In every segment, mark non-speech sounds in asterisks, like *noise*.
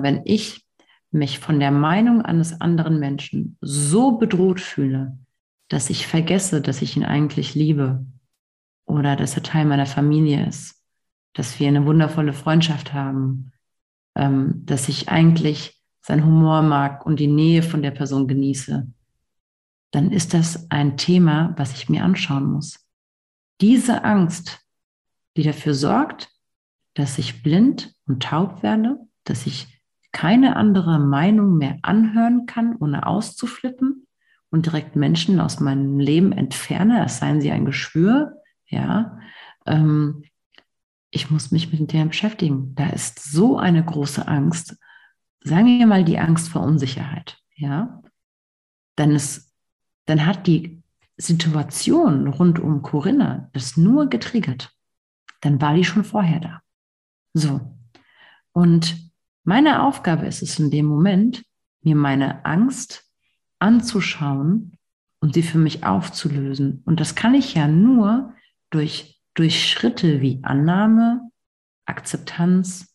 wenn ich mich von der Meinung eines anderen Menschen so bedroht fühle, dass ich vergesse, dass ich ihn eigentlich liebe oder dass er Teil meiner Familie ist, dass wir eine wundervolle Freundschaft haben, ähm, dass ich eigentlich sein Humor mag und die Nähe von der Person genieße, dann ist das ein Thema, was ich mir anschauen muss. Diese Angst, die dafür sorgt, dass ich blind und taub werde, dass ich keine andere Meinung mehr anhören kann, ohne auszuflippen und direkt Menschen aus meinem Leben entferne, es seien sie ein Geschwür, ja, ähm, ich muss mich mit dem beschäftigen. Da ist so eine große Angst. Sagen wir mal die Angst vor Unsicherheit, ja. Dann ist, dann hat die Situation rund um Corinna das nur getriggert. Dann war die schon vorher da. So. Und meine Aufgabe ist es in dem Moment, mir meine Angst anzuschauen und sie für mich aufzulösen. Und das kann ich ja nur durch, durch Schritte wie Annahme, Akzeptanz,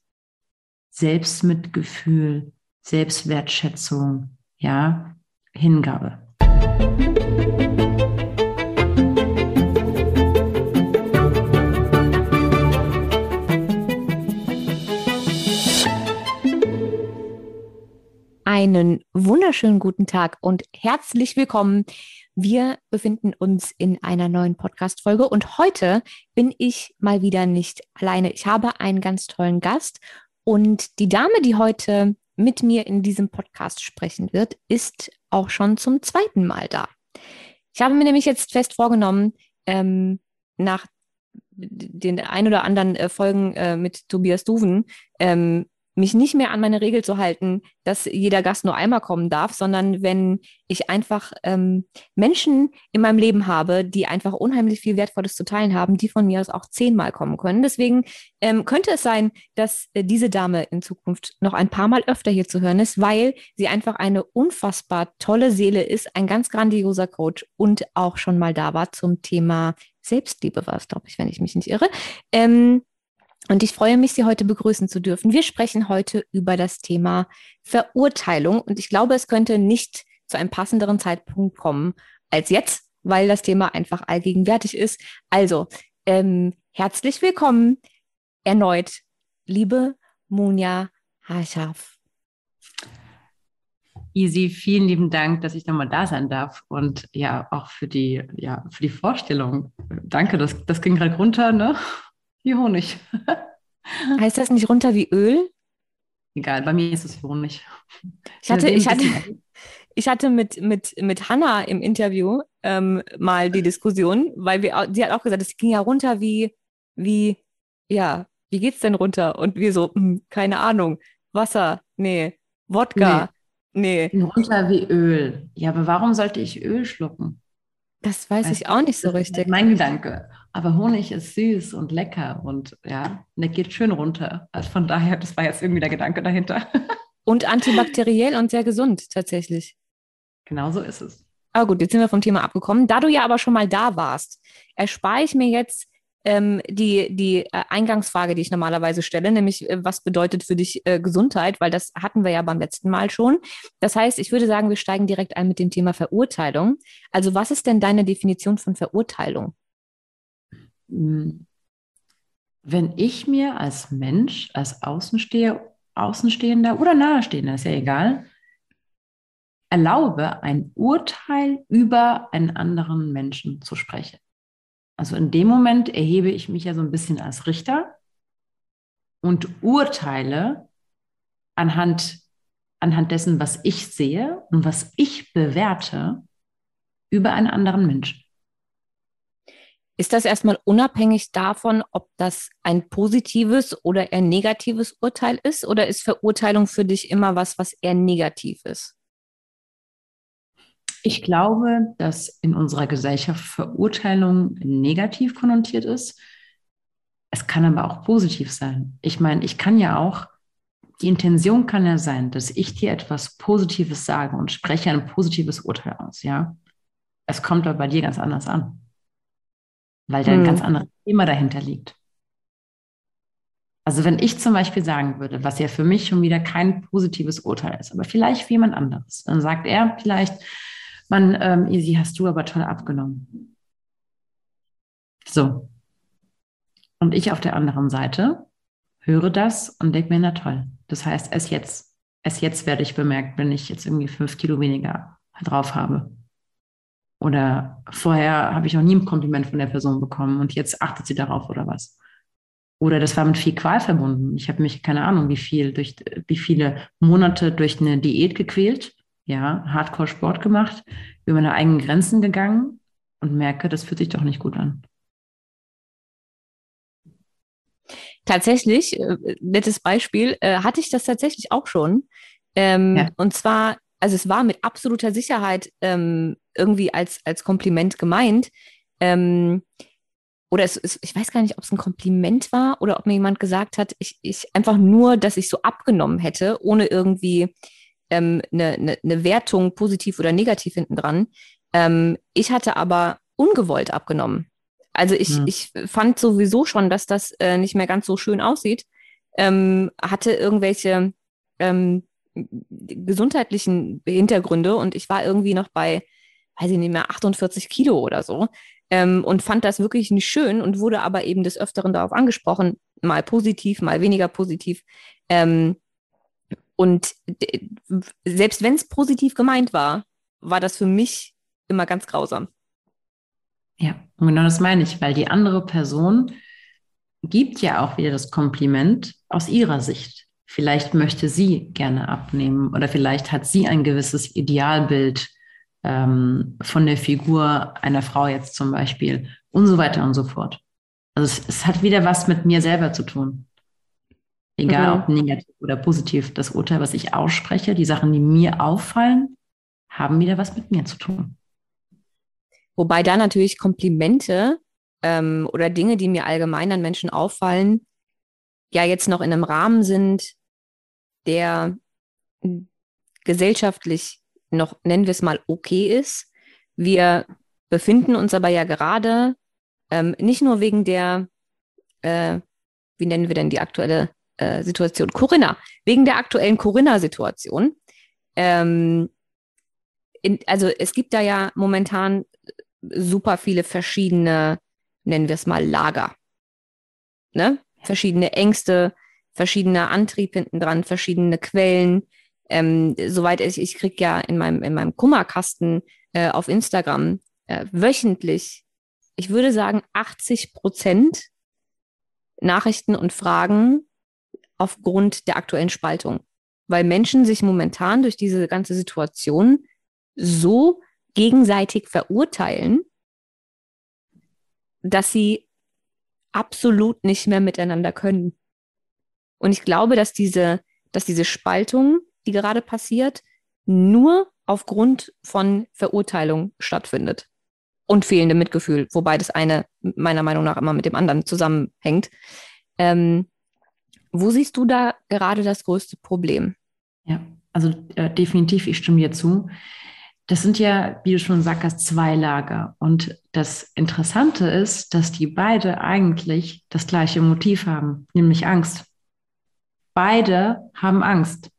Selbstmitgefühl, Selbstwertschätzung, ja, Hingabe. Einen wunderschönen guten Tag und herzlich willkommen. Wir befinden uns in einer neuen Podcast-Folge und heute bin ich mal wieder nicht alleine. Ich habe einen ganz tollen Gast und die Dame, die heute mit mir in diesem Podcast sprechen wird, ist auch schon zum zweiten Mal da. Ich habe mir nämlich jetzt fest vorgenommen, ähm, nach den ein oder anderen äh, Folgen äh, mit Tobias Duven, ähm, mich nicht mehr an meine Regel zu halten, dass jeder Gast nur einmal kommen darf, sondern wenn ich einfach ähm, Menschen in meinem Leben habe, die einfach unheimlich viel Wertvolles zu teilen haben, die von mir aus auch zehnmal kommen können. Deswegen ähm, könnte es sein, dass äh, diese Dame in Zukunft noch ein paar Mal öfter hier zu hören ist, weil sie einfach eine unfassbar tolle Seele ist, ein ganz grandioser Coach und auch schon mal da war zum Thema Selbstliebe war es, glaube ich, wenn ich mich nicht irre. Ähm, und ich freue mich, Sie heute begrüßen zu dürfen. Wir sprechen heute über das Thema Verurteilung. Und ich glaube, es könnte nicht zu einem passenderen Zeitpunkt kommen als jetzt, weil das Thema einfach allgegenwärtig ist. Also, ähm, herzlich willkommen erneut, liebe Munja Haschaf. Easy, vielen lieben Dank, dass ich nochmal da sein darf und ja, auch für die, ja, für die Vorstellung. Danke, das, das ging gerade runter, ne? Wie Honig. *laughs* heißt das nicht runter wie Öl? Egal, bei mir ist es Honig. Ich hatte, ich hatte, ich hatte mit, mit, mit Hanna im Interview ähm, mal die Diskussion, weil wir, sie hat auch gesagt, es ging ja runter wie, wie, ja, wie geht's denn runter? Und wir so, hm, keine Ahnung, Wasser, nee, Wodka, nee. nee. Runter wie Öl. Ja, aber warum sollte ich Öl schlucken? Das weiß also, ich auch nicht so richtig. Mein Gedanke. Aber Honig ist süß und lecker und ja, der geht schön runter. Also von daher, das war jetzt irgendwie der Gedanke dahinter. *laughs* Und antibakteriell und sehr gesund tatsächlich. Genau so ist es. Aber gut, jetzt sind wir vom Thema abgekommen. Da du ja aber schon mal da warst, erspare ich mir jetzt ähm, die, die äh, Eingangsfrage, die ich normalerweise stelle, nämlich äh, was bedeutet für dich äh, Gesundheit, weil das hatten wir ja beim letzten Mal schon. Das heißt, ich würde sagen, wir steigen direkt ein mit dem Thema Verurteilung. Also was ist denn deine Definition von Verurteilung? Hm. Wenn ich mir als Mensch, als Außensteher, Außenstehender oder Nahestehender, ist ja egal, erlaube, ein Urteil über einen anderen Menschen zu sprechen. Also in dem Moment erhebe ich mich ja so ein bisschen als Richter und urteile anhand, anhand dessen, was ich sehe und was ich bewerte über einen anderen Menschen. Ist das erstmal unabhängig davon, ob das ein positives oder eher negatives Urteil ist? Oder ist Verurteilung für dich immer was, was eher negativ ist? Ich glaube, dass in unserer Gesellschaft Verurteilung negativ konnotiert ist. Es kann aber auch positiv sein. Ich meine, ich kann ja auch, die Intention kann ja sein, dass ich dir etwas Positives sage und spreche ein positives Urteil aus, ja. Es kommt aber bei dir ganz anders an, weil da ein hm. ganz anderes Thema dahinter liegt. Also wenn ich zum Beispiel sagen würde, was ja für mich schon wieder kein positives Urteil ist, aber vielleicht für jemand anderes, dann sagt er vielleicht, man, ähm, Easy, hast du aber toll abgenommen. So. Und ich auf der anderen Seite höre das und denke mir, na toll. Das heißt, erst jetzt, erst jetzt werde ich bemerkt, wenn ich jetzt irgendwie fünf Kilo weniger drauf habe. Oder vorher habe ich noch nie ein Kompliment von der Person bekommen und jetzt achtet sie darauf oder was. Oder das war mit viel Qual verbunden. Ich habe mich, keine Ahnung, wie viel, durch wie viele Monate durch eine Diät gequält, ja, Hardcore-Sport gemacht, über meine eigenen Grenzen gegangen und merke, das fühlt sich doch nicht gut an. Tatsächlich, äh, nettes Beispiel, äh, hatte ich das tatsächlich auch schon. Ähm, ja. Und zwar, also es war mit absoluter Sicherheit ähm, irgendwie als, als Kompliment gemeint. Ähm, oder es, es, ich weiß gar nicht, ob es ein Kompliment war oder ob mir jemand gesagt hat, ich, ich einfach nur, dass ich so abgenommen hätte, ohne irgendwie ähm, eine, eine, eine Wertung positiv oder negativ hinten dran. Ähm, ich hatte aber ungewollt abgenommen. Also ich, ja. ich fand sowieso schon, dass das äh, nicht mehr ganz so schön aussieht. Ähm, hatte irgendwelche ähm, gesundheitlichen Hintergründe und ich war irgendwie noch bei, weiß ich nicht mehr, 48 Kilo oder so ähm, und fand das wirklich nicht schön und wurde aber eben des Öfteren darauf angesprochen, mal positiv, mal weniger positiv. Ähm, und selbst wenn es positiv gemeint war, war das für mich immer ganz grausam. Ja, und genau das meine ich, weil die andere Person gibt ja auch wieder das Kompliment aus ihrer Sicht. Vielleicht möchte sie gerne abnehmen oder vielleicht hat sie ein gewisses Idealbild ähm, von der Figur einer Frau jetzt zum Beispiel und so weiter und so fort. Also es, es hat wieder was mit mir selber zu tun. Egal mhm. ob negativ oder positiv, das Urteil, was ich ausspreche, die Sachen, die mir auffallen, haben wieder was mit mir zu tun. Wobei da natürlich Komplimente ähm, oder Dinge, die mir allgemein an Menschen auffallen, ja jetzt noch in einem Rahmen sind, der gesellschaftlich noch, nennen wir es mal, okay ist. Wir befinden uns aber ja gerade ähm, nicht nur wegen der, äh, wie nennen wir denn die aktuelle äh, Situation? Corinna, wegen der aktuellen Corinna-Situation. Ähm, also es gibt da ja momentan super viele verschiedene, nennen wir es mal, Lager. Ne? Verschiedene Ängste, verschiedener Antrieb hinten dran, verschiedene Quellen, ähm, soweit ich, ich kriege ja in meinem, in meinem Kummerkasten äh, auf Instagram äh, wöchentlich, ich würde sagen, 80 Prozent Nachrichten und Fragen aufgrund der aktuellen Spaltung. Weil Menschen sich momentan durch diese ganze Situation so gegenseitig verurteilen, dass sie absolut nicht mehr miteinander können. Und ich glaube, dass diese, dass diese Spaltung die gerade passiert, nur aufgrund von Verurteilung stattfindet und fehlendem Mitgefühl, wobei das eine meiner Meinung nach immer mit dem anderen zusammenhängt. Ähm, wo siehst du da gerade das größte Problem? Ja, also äh, definitiv, ich stimme dir zu. Das sind ja, wie du schon sagst, zwei Lager. Und das Interessante ist, dass die beide eigentlich das gleiche Motiv haben, nämlich Angst. Beide haben Angst.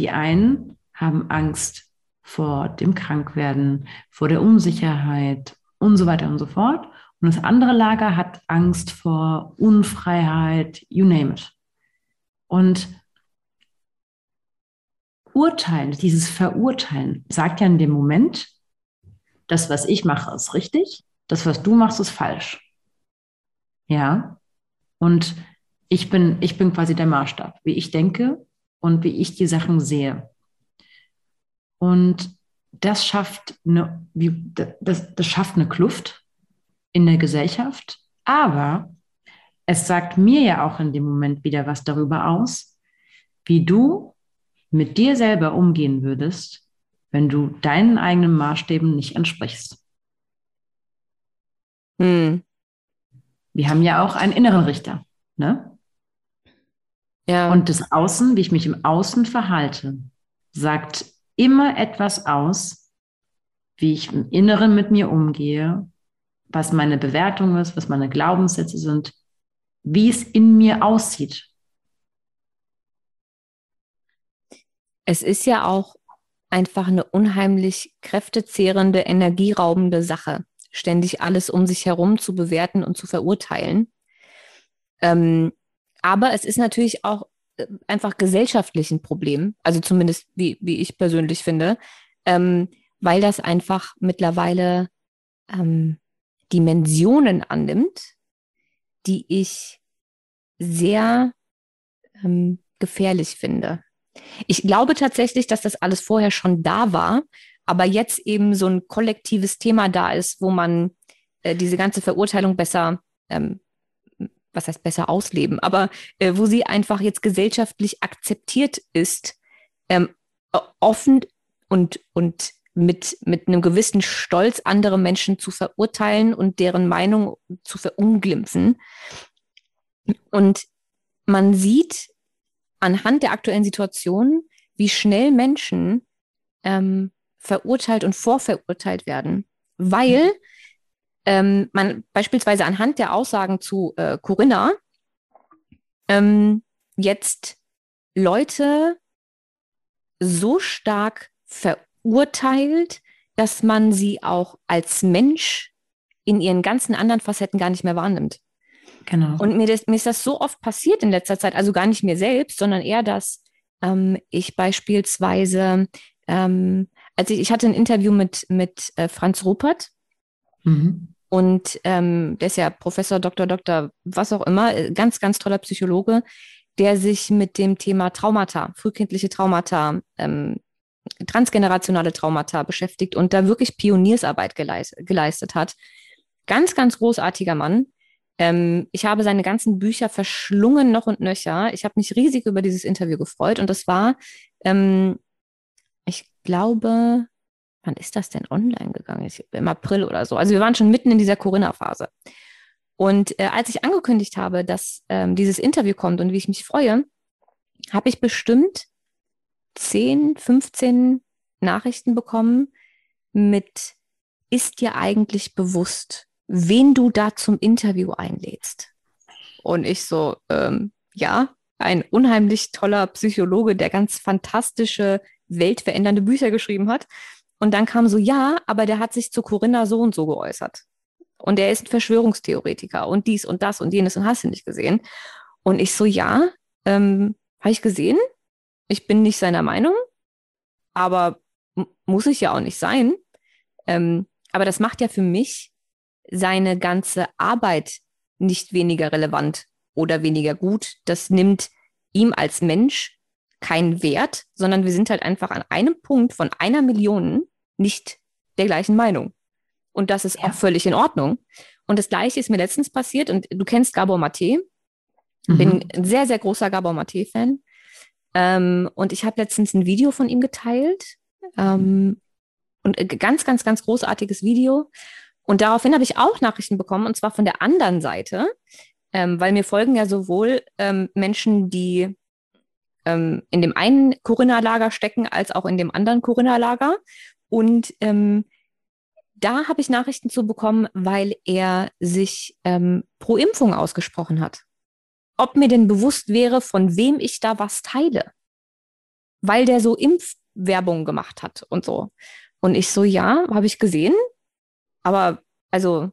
Die einen haben Angst vor dem Krankwerden, vor der Unsicherheit und so weiter und so fort. Und das andere Lager hat Angst vor Unfreiheit, you name it. Und Urteilen, dieses Verurteilen, sagt ja in dem Moment, das, was ich mache, ist richtig, das, was du machst, ist falsch. Ja. Und ich bin, ich bin quasi der Maßstab. Wie ich denke, und wie ich die Sachen sehe. Und das schafft eine, wie, das, das schafft eine Kluft in der Gesellschaft, aber es sagt mir ja auch in dem Moment wieder was darüber aus, wie du mit dir selber umgehen würdest, wenn du deinen eigenen Maßstäben nicht entsprichst. Hm. Wir haben ja auch einen inneren Richter, ne? Ja. Und das Außen, wie ich mich im Außen verhalte, sagt immer etwas aus, wie ich im Inneren mit mir umgehe, was meine Bewertung ist, was meine Glaubenssätze sind, wie es in mir aussieht. Es ist ja auch einfach eine unheimlich kräftezehrende, energieraubende Sache, ständig alles um sich herum zu bewerten und zu verurteilen. Ähm, aber es ist natürlich auch äh, einfach gesellschaftlich ein Problem, also zumindest wie, wie ich persönlich finde, ähm, weil das einfach mittlerweile ähm, Dimensionen annimmt, die ich sehr ähm, gefährlich finde. Ich glaube tatsächlich, dass das alles vorher schon da war, aber jetzt eben so ein kollektives Thema da ist, wo man äh, diese ganze Verurteilung besser, ähm, was heißt besser ausleben, aber äh, wo sie einfach jetzt gesellschaftlich akzeptiert ist, ähm, offen und, und mit, mit einem gewissen Stolz andere Menschen zu verurteilen und deren Meinung zu verunglimpfen. Und man sieht anhand der aktuellen Situation, wie schnell Menschen ähm, verurteilt und vorverurteilt werden, weil ähm, man beispielsweise anhand der Aussagen zu äh, Corinna ähm, jetzt Leute so stark verurteilt, dass man sie auch als Mensch in ihren ganzen anderen Facetten gar nicht mehr wahrnimmt. Genau. Und mir, das, mir ist das so oft passiert in letzter Zeit, also gar nicht mir selbst, sondern eher, dass ähm, ich beispielsweise, ähm, als ich, ich hatte ein Interview mit, mit äh, Franz Rupert mhm. und ähm, der ist ja Professor, Doktor, Doktor, was auch immer, äh, ganz, ganz toller Psychologe, der sich mit dem Thema Traumata, frühkindliche Traumata, ähm, transgenerationale Traumata beschäftigt und da wirklich Pioniersarbeit geleist, geleistet hat. Ganz, ganz großartiger Mann. Ähm, ich habe seine ganzen Bücher verschlungen noch und nöcher. Ich habe mich riesig über dieses Interview gefreut und das war, ähm, ich glaube, wann ist das denn online gegangen? Im April oder so. Also wir waren schon mitten in dieser Corinna-Phase. Und äh, als ich angekündigt habe, dass ähm, dieses Interview kommt und wie ich mich freue, habe ich bestimmt 10, 15 Nachrichten bekommen mit, ist dir eigentlich bewusst, wen du da zum Interview einlädst. Und ich so, ähm, ja, ein unheimlich toller Psychologe, der ganz fantastische, weltverändernde Bücher geschrieben hat. Und dann kam so, ja, aber der hat sich zu Corinna so und so geäußert. Und er ist ein Verschwörungstheoretiker und dies und das und jenes und hast du nicht gesehen. Und ich so, ja, ähm, habe ich gesehen. Ich bin nicht seiner Meinung, aber muss ich ja auch nicht sein. Ähm, aber das macht ja für mich seine ganze Arbeit nicht weniger relevant oder weniger gut. Das nimmt ihm als Mensch keinen Wert, sondern wir sind halt einfach an einem Punkt von einer Million nicht der gleichen Meinung. Und das ist ja. auch völlig in Ordnung. Und das Gleiche ist mir letztens passiert und du kennst Gabor Mate. Mhm. Bin ein sehr, sehr großer Gabor Mate-Fan. Ähm, und ich habe letztens ein Video von ihm geteilt. Ähm, und ganz, ganz, ganz großartiges Video. Und daraufhin habe ich auch Nachrichten bekommen, und zwar von der anderen Seite, ähm, weil mir folgen ja sowohl ähm, Menschen, die ähm, in dem einen Corinna-Lager stecken, als auch in dem anderen Corinna-Lager. Und ähm, da habe ich Nachrichten zu bekommen, weil er sich ähm, pro Impfung ausgesprochen hat. Ob mir denn bewusst wäre, von wem ich da was teile. Weil der so Impfwerbung gemacht hat und so. Und ich so, ja, habe ich gesehen, aber also,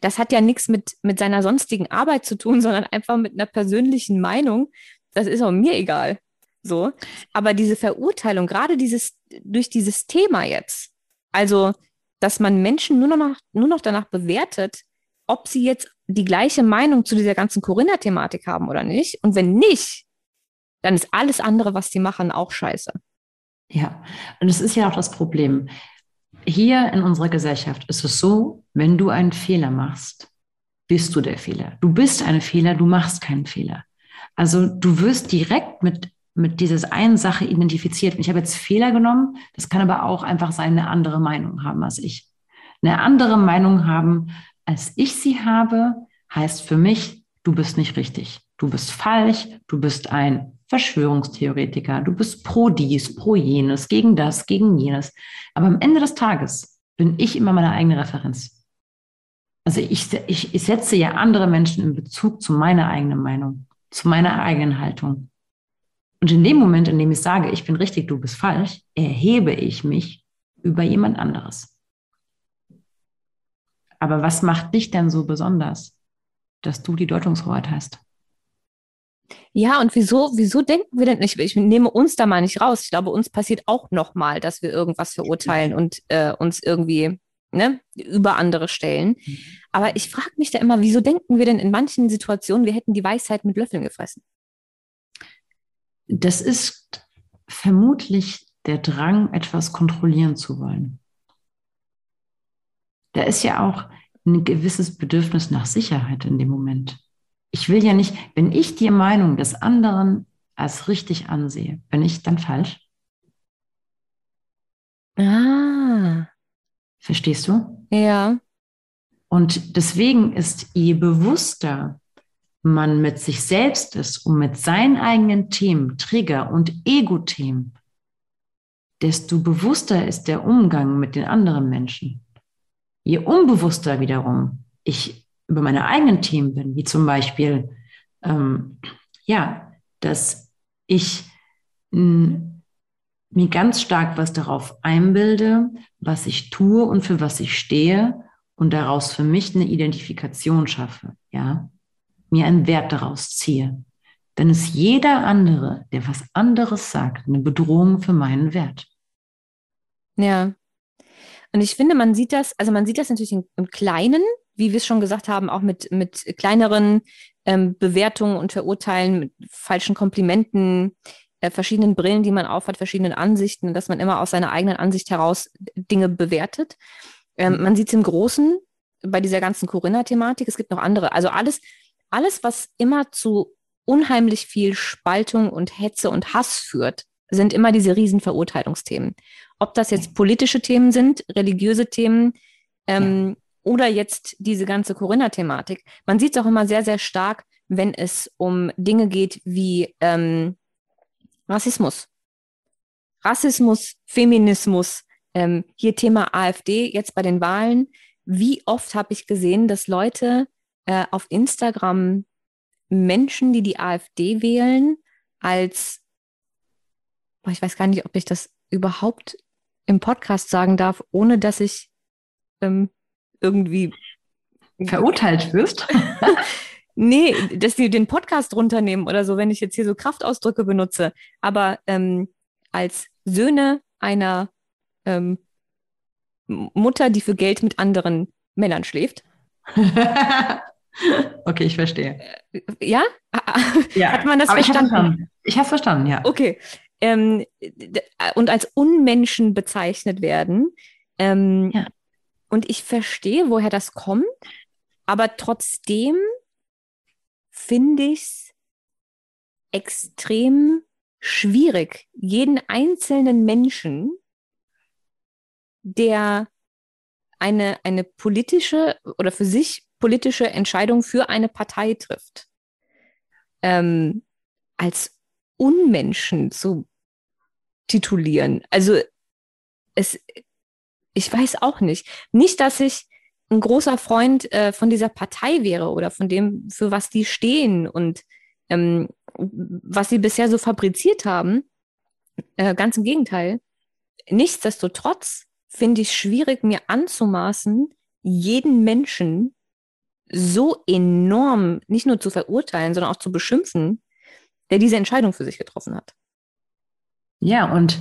das hat ja nichts mit, mit seiner sonstigen Arbeit zu tun, *laughs* sondern einfach mit einer persönlichen Meinung. Das ist auch mir egal. So. Aber diese Verurteilung, gerade dieses, durch dieses Thema jetzt, also, dass man Menschen nur noch, nur noch danach bewertet, ob sie jetzt die gleiche Meinung zu dieser ganzen Corinna-Thematik haben oder nicht. Und wenn nicht, dann ist alles andere, was sie machen, auch scheiße. Ja, und es ist ja auch das Problem hier in unserer Gesellschaft ist es so, wenn du einen Fehler machst, bist du der Fehler. Du bist ein Fehler, du machst keinen Fehler. Also du wirst direkt mit, mit dieser einen Sache identifiziert. Ich habe jetzt Fehler genommen, das kann aber auch einfach sein, eine andere Meinung haben als ich. Eine andere Meinung haben, als ich sie habe, heißt für mich, du bist nicht richtig. Du bist falsch, du bist ein Verschwörungstheoretiker, du bist pro dies, pro jenes, gegen das, gegen jenes. Aber am Ende des Tages bin ich immer meine eigene Referenz. Also ich, ich, ich setze ja andere Menschen in Bezug zu meiner eigenen Meinung, zu meiner eigenen Haltung. Und in dem Moment, in dem ich sage, ich bin richtig, du bist falsch, erhebe ich mich über jemand anderes. Aber was macht dich denn so besonders, dass du die Deutungshoheit hast? Ja, und wieso, wieso denken wir denn nicht? Ich nehme uns da mal nicht raus. Ich glaube, uns passiert auch nochmal, dass wir irgendwas verurteilen und äh, uns irgendwie ne, über andere stellen. Mhm. Aber ich frage mich da immer, wieso denken wir denn in manchen Situationen, wir hätten die Weisheit mit Löffeln gefressen? Das ist vermutlich der Drang, etwas kontrollieren zu wollen. Da ist ja auch ein gewisses Bedürfnis nach Sicherheit in dem Moment. Ich will ja nicht, wenn ich die Meinung des anderen als richtig ansehe, bin ich dann falsch? Ah. Verstehst du? Ja. Und deswegen ist, je bewusster man mit sich selbst ist und mit seinen eigenen Themen, Trigger und Ego-Themen, desto bewusster ist der Umgang mit den anderen Menschen. Je unbewusster wiederum ich über meine eigenen Themen bin, wie zum Beispiel, ähm, ja, dass ich mir ganz stark was darauf einbilde, was ich tue und für was ich stehe und daraus für mich eine Identifikation schaffe, ja, mir einen Wert daraus ziehe, dann ist jeder andere, der was anderes sagt, eine Bedrohung für meinen Wert. Ja. Und ich finde, man sieht das, also man sieht das natürlich im, Kleinen, wie wir es schon gesagt haben, auch mit, mit kleineren ähm, Bewertungen und Verurteilen, mit falschen Komplimenten, äh, verschiedenen Brillen, die man aufhat, verschiedenen Ansichten, dass man immer aus seiner eigenen Ansicht heraus Dinge bewertet. Ähm, mhm. man sieht es im Großen bei dieser ganzen Corinna-Thematik. Es gibt noch andere. Also alles, alles, was immer zu unheimlich viel Spaltung und Hetze und Hass führt, sind immer diese riesen Verurteilungsthemen. Ob das jetzt politische Themen sind, religiöse Themen ähm, ja. oder jetzt diese ganze Corinna-Thematik. Man sieht es auch immer sehr, sehr stark, wenn es um Dinge geht wie ähm, Rassismus. Rassismus, Feminismus, ähm, hier Thema AfD, jetzt bei den Wahlen. Wie oft habe ich gesehen, dass Leute äh, auf Instagram Menschen, die die AfD wählen, als, boah, ich weiß gar nicht, ob ich das überhaupt im Podcast sagen darf, ohne dass ich ähm, irgendwie verurteilt wirst. *laughs* Nee, dass die den Podcast runternehmen oder so, wenn ich jetzt hier so Kraftausdrücke benutze. Aber ähm, als Söhne einer ähm, Mutter, die für Geld mit anderen Männern schläft. *laughs* *laughs* okay, ich verstehe. Äh, ja? ja. Hat man das Aber verstanden? Ich habe es verstanden, ja. Okay. Ähm, und als Unmenschen bezeichnet werden. Ähm, ja. Und ich verstehe, woher das kommt, aber trotzdem finde ich es extrem schwierig, jeden einzelnen Menschen, der eine, eine politische oder für sich politische Entscheidung für eine Partei trifft, ähm, als Unmenschen zu titulieren. Also es, ich weiß auch nicht. Nicht, dass ich ein großer Freund äh, von dieser Partei wäre oder von dem, für was die stehen und ähm, was sie bisher so fabriziert haben. Äh, ganz im Gegenteil. Nichtsdestotrotz finde ich es schwierig, mir anzumaßen, jeden Menschen so enorm nicht nur zu verurteilen, sondern auch zu beschimpfen, der diese Entscheidung für sich getroffen hat. Ja, und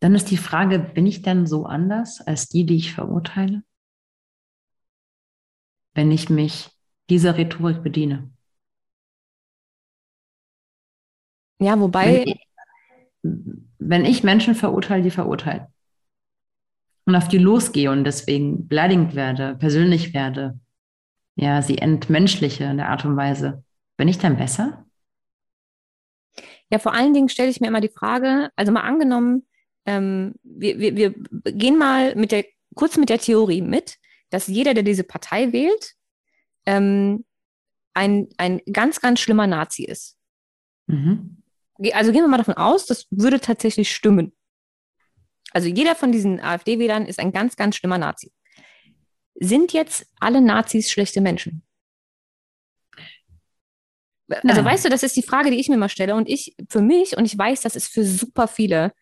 dann ist die Frage, bin ich denn so anders als die, die ich verurteile? wenn ich mich dieser Rhetorik bediene. Ja, wobei. Wenn ich, wenn ich Menschen verurteile, die verurteilen und auf die losgehe und deswegen beleidigend werde, persönlich werde, ja, sie entmenschliche in der Art und Weise, bin ich dann besser? Ja, vor allen Dingen stelle ich mir immer die Frage, also mal angenommen, ähm, wir, wir, wir gehen mal mit der, kurz mit der Theorie mit, dass jeder, der diese Partei wählt, ähm, ein, ein ganz, ganz schlimmer Nazi ist. Mhm. Also gehen wir mal davon aus, das würde tatsächlich stimmen. Also jeder von diesen AfD-Wählern ist ein ganz, ganz schlimmer Nazi. Sind jetzt alle Nazis schlechte Menschen? Also Nein. weißt du, das ist die Frage, die ich mir mal stelle. Und ich, für mich, und ich weiß, das ist für super viele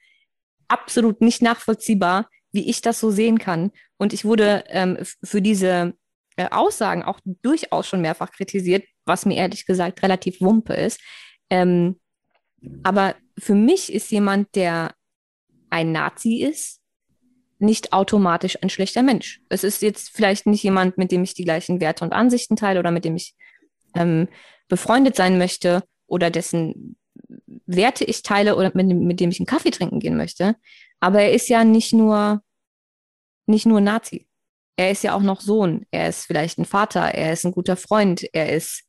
absolut nicht nachvollziehbar, wie ich das so sehen kann. Und ich wurde ähm, für diese äh, Aussagen auch durchaus schon mehrfach kritisiert, was mir ehrlich gesagt relativ wumpe ist. Ähm, aber für mich ist jemand, der ein Nazi ist, nicht automatisch ein schlechter Mensch. Es ist jetzt vielleicht nicht jemand, mit dem ich die gleichen Werte und Ansichten teile oder mit dem ich ähm, befreundet sein möchte oder dessen Werte ich teile oder mit, mit dem ich einen Kaffee trinken gehen möchte. Aber er ist ja nicht nur, nicht nur Nazi. Er ist ja auch noch Sohn. Er ist vielleicht ein Vater. Er ist ein guter Freund. Er ist,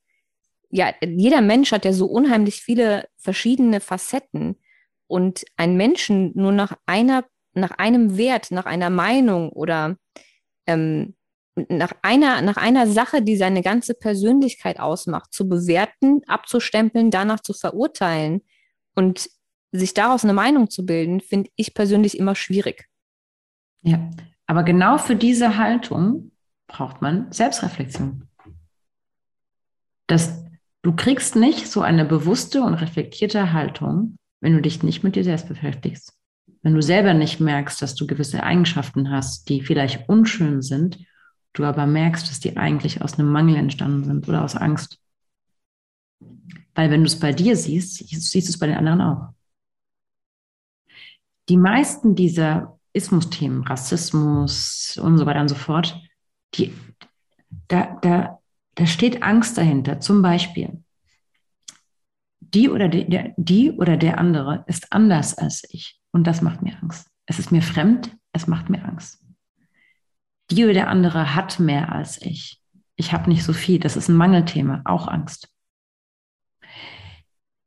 ja, jeder Mensch hat ja so unheimlich viele verschiedene Facetten. Und ein Menschen nur nach einer, nach einem Wert, nach einer Meinung oder ähm, nach einer, nach einer Sache, die seine ganze Persönlichkeit ausmacht, zu bewerten, abzustempeln, danach zu verurteilen und sich daraus eine Meinung zu bilden, finde ich persönlich immer schwierig. Ja, aber genau für diese Haltung braucht man Selbstreflexion. Das, du kriegst nicht so eine bewusste und reflektierte Haltung, wenn du dich nicht mit dir selbst beschäftigst. Wenn du selber nicht merkst, dass du gewisse Eigenschaften hast, die vielleicht unschön sind du aber merkst, dass die eigentlich aus einem Mangel entstanden sind oder aus Angst. Weil wenn du es bei dir siehst, siehst du es bei den anderen auch. Die meisten dieser Ismus-Themen, Rassismus und so weiter und so fort, die, da, da, da steht Angst dahinter. Zum Beispiel, die oder der, die oder der andere ist anders als ich. Und das macht mir Angst. Es ist mir fremd, es macht mir Angst die oder der andere hat mehr als ich. Ich habe nicht so viel. Das ist ein Mangelthema, auch Angst.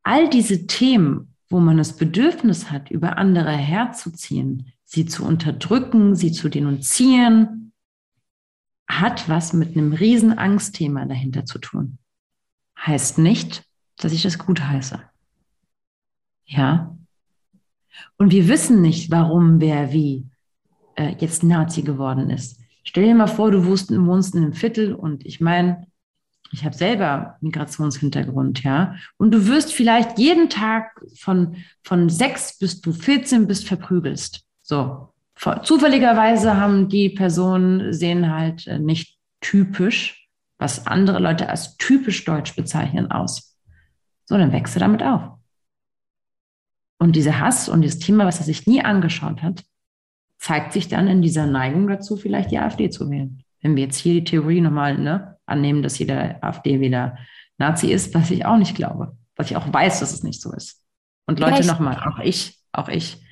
All diese Themen, wo man das Bedürfnis hat, über andere herzuziehen, sie zu unterdrücken, sie zu denunzieren, hat was mit einem riesen Angstthema dahinter zu tun. Heißt nicht, dass ich das gut heiße. Ja. Und wir wissen nicht, warum wer wie äh, jetzt Nazi geworden ist. Stell dir mal vor, du wohnst, wohnst in einem Viertel und ich meine, ich habe selber Migrationshintergrund, ja. Und du wirst vielleicht jeden Tag von, von sechs bis du 14 bist verprügelst. So. Zufälligerweise haben die Personen sehen halt äh, nicht typisch, was andere Leute als typisch deutsch bezeichnen, aus. So, dann wächst du damit auf. Und dieser Hass und dieses Thema, was er sich nie angeschaut hat, zeigt sich dann in dieser Neigung dazu, vielleicht die AfD zu wählen. Wenn wir jetzt hier die Theorie nochmal ne, annehmen, dass jeder AfD wieder Nazi ist, was ich auch nicht glaube, was ich auch weiß, dass es nicht so ist. Und Leute, nochmal, auch ich, auch ich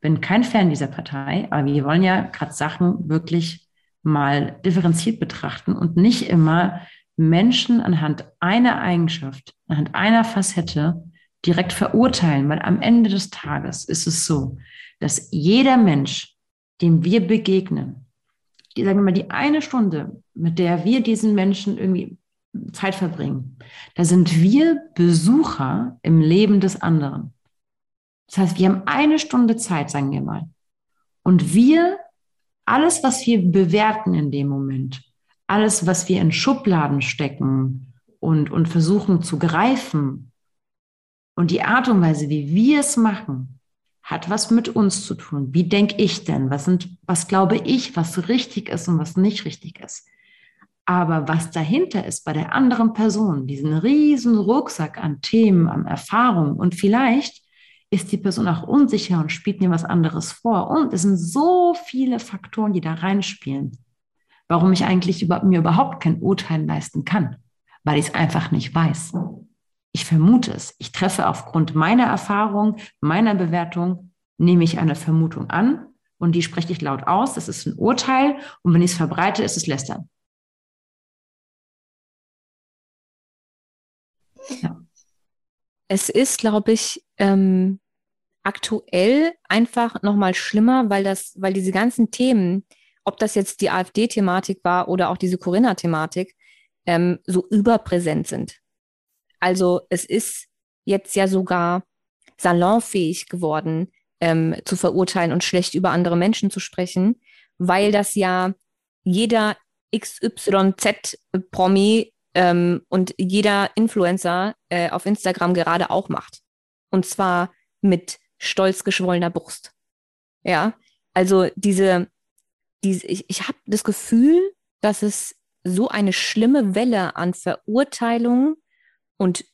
bin kein Fan dieser Partei, aber wir wollen ja gerade Sachen wirklich mal differenziert betrachten und nicht immer Menschen anhand einer Eigenschaft, anhand einer Facette direkt verurteilen, weil am Ende des Tages ist es so, dass jeder Mensch dem wir begegnen, die sagen wir mal, die eine Stunde, mit der wir diesen Menschen irgendwie Zeit verbringen, da sind wir Besucher im Leben des anderen. Das heißt, wir haben eine Stunde Zeit, sagen wir mal. Und wir, alles, was wir bewerten in dem Moment, alles, was wir in Schubladen stecken und, und versuchen zu greifen und die Art und Weise, wie wir es machen, hat was mit uns zu tun. Wie denke ich denn? Was sind, was glaube ich, was richtig ist und was nicht richtig ist? Aber was dahinter ist bei der anderen Person, diesen riesen Rucksack an Themen, an Erfahrungen und vielleicht ist die Person auch unsicher und spielt mir was anderes vor. Und es sind so viele Faktoren, die da reinspielen, warum ich eigentlich über, mir überhaupt kein Urteil leisten kann, weil ich es einfach nicht weiß. Ich vermute es. Ich treffe aufgrund meiner Erfahrung, meiner Bewertung, nehme ich eine Vermutung an und die spreche ich laut aus. Das ist ein Urteil und wenn ich es verbreite, ist es Lästern. Ja. Es ist, glaube ich, ähm, aktuell einfach noch mal schlimmer, weil das, weil diese ganzen Themen, ob das jetzt die AfD-Thematik war oder auch diese Corinna-Thematik, ähm, so überpräsent sind. Also es ist jetzt ja sogar salonfähig geworden, ähm, zu verurteilen und schlecht über andere Menschen zu sprechen, weil das ja jeder XYZ-Promi ähm, und jeder Influencer äh, auf Instagram gerade auch macht. Und zwar mit stolz geschwollener Brust. Ja, also diese, diese ich, ich habe das Gefühl, dass es so eine schlimme Welle an Verurteilung und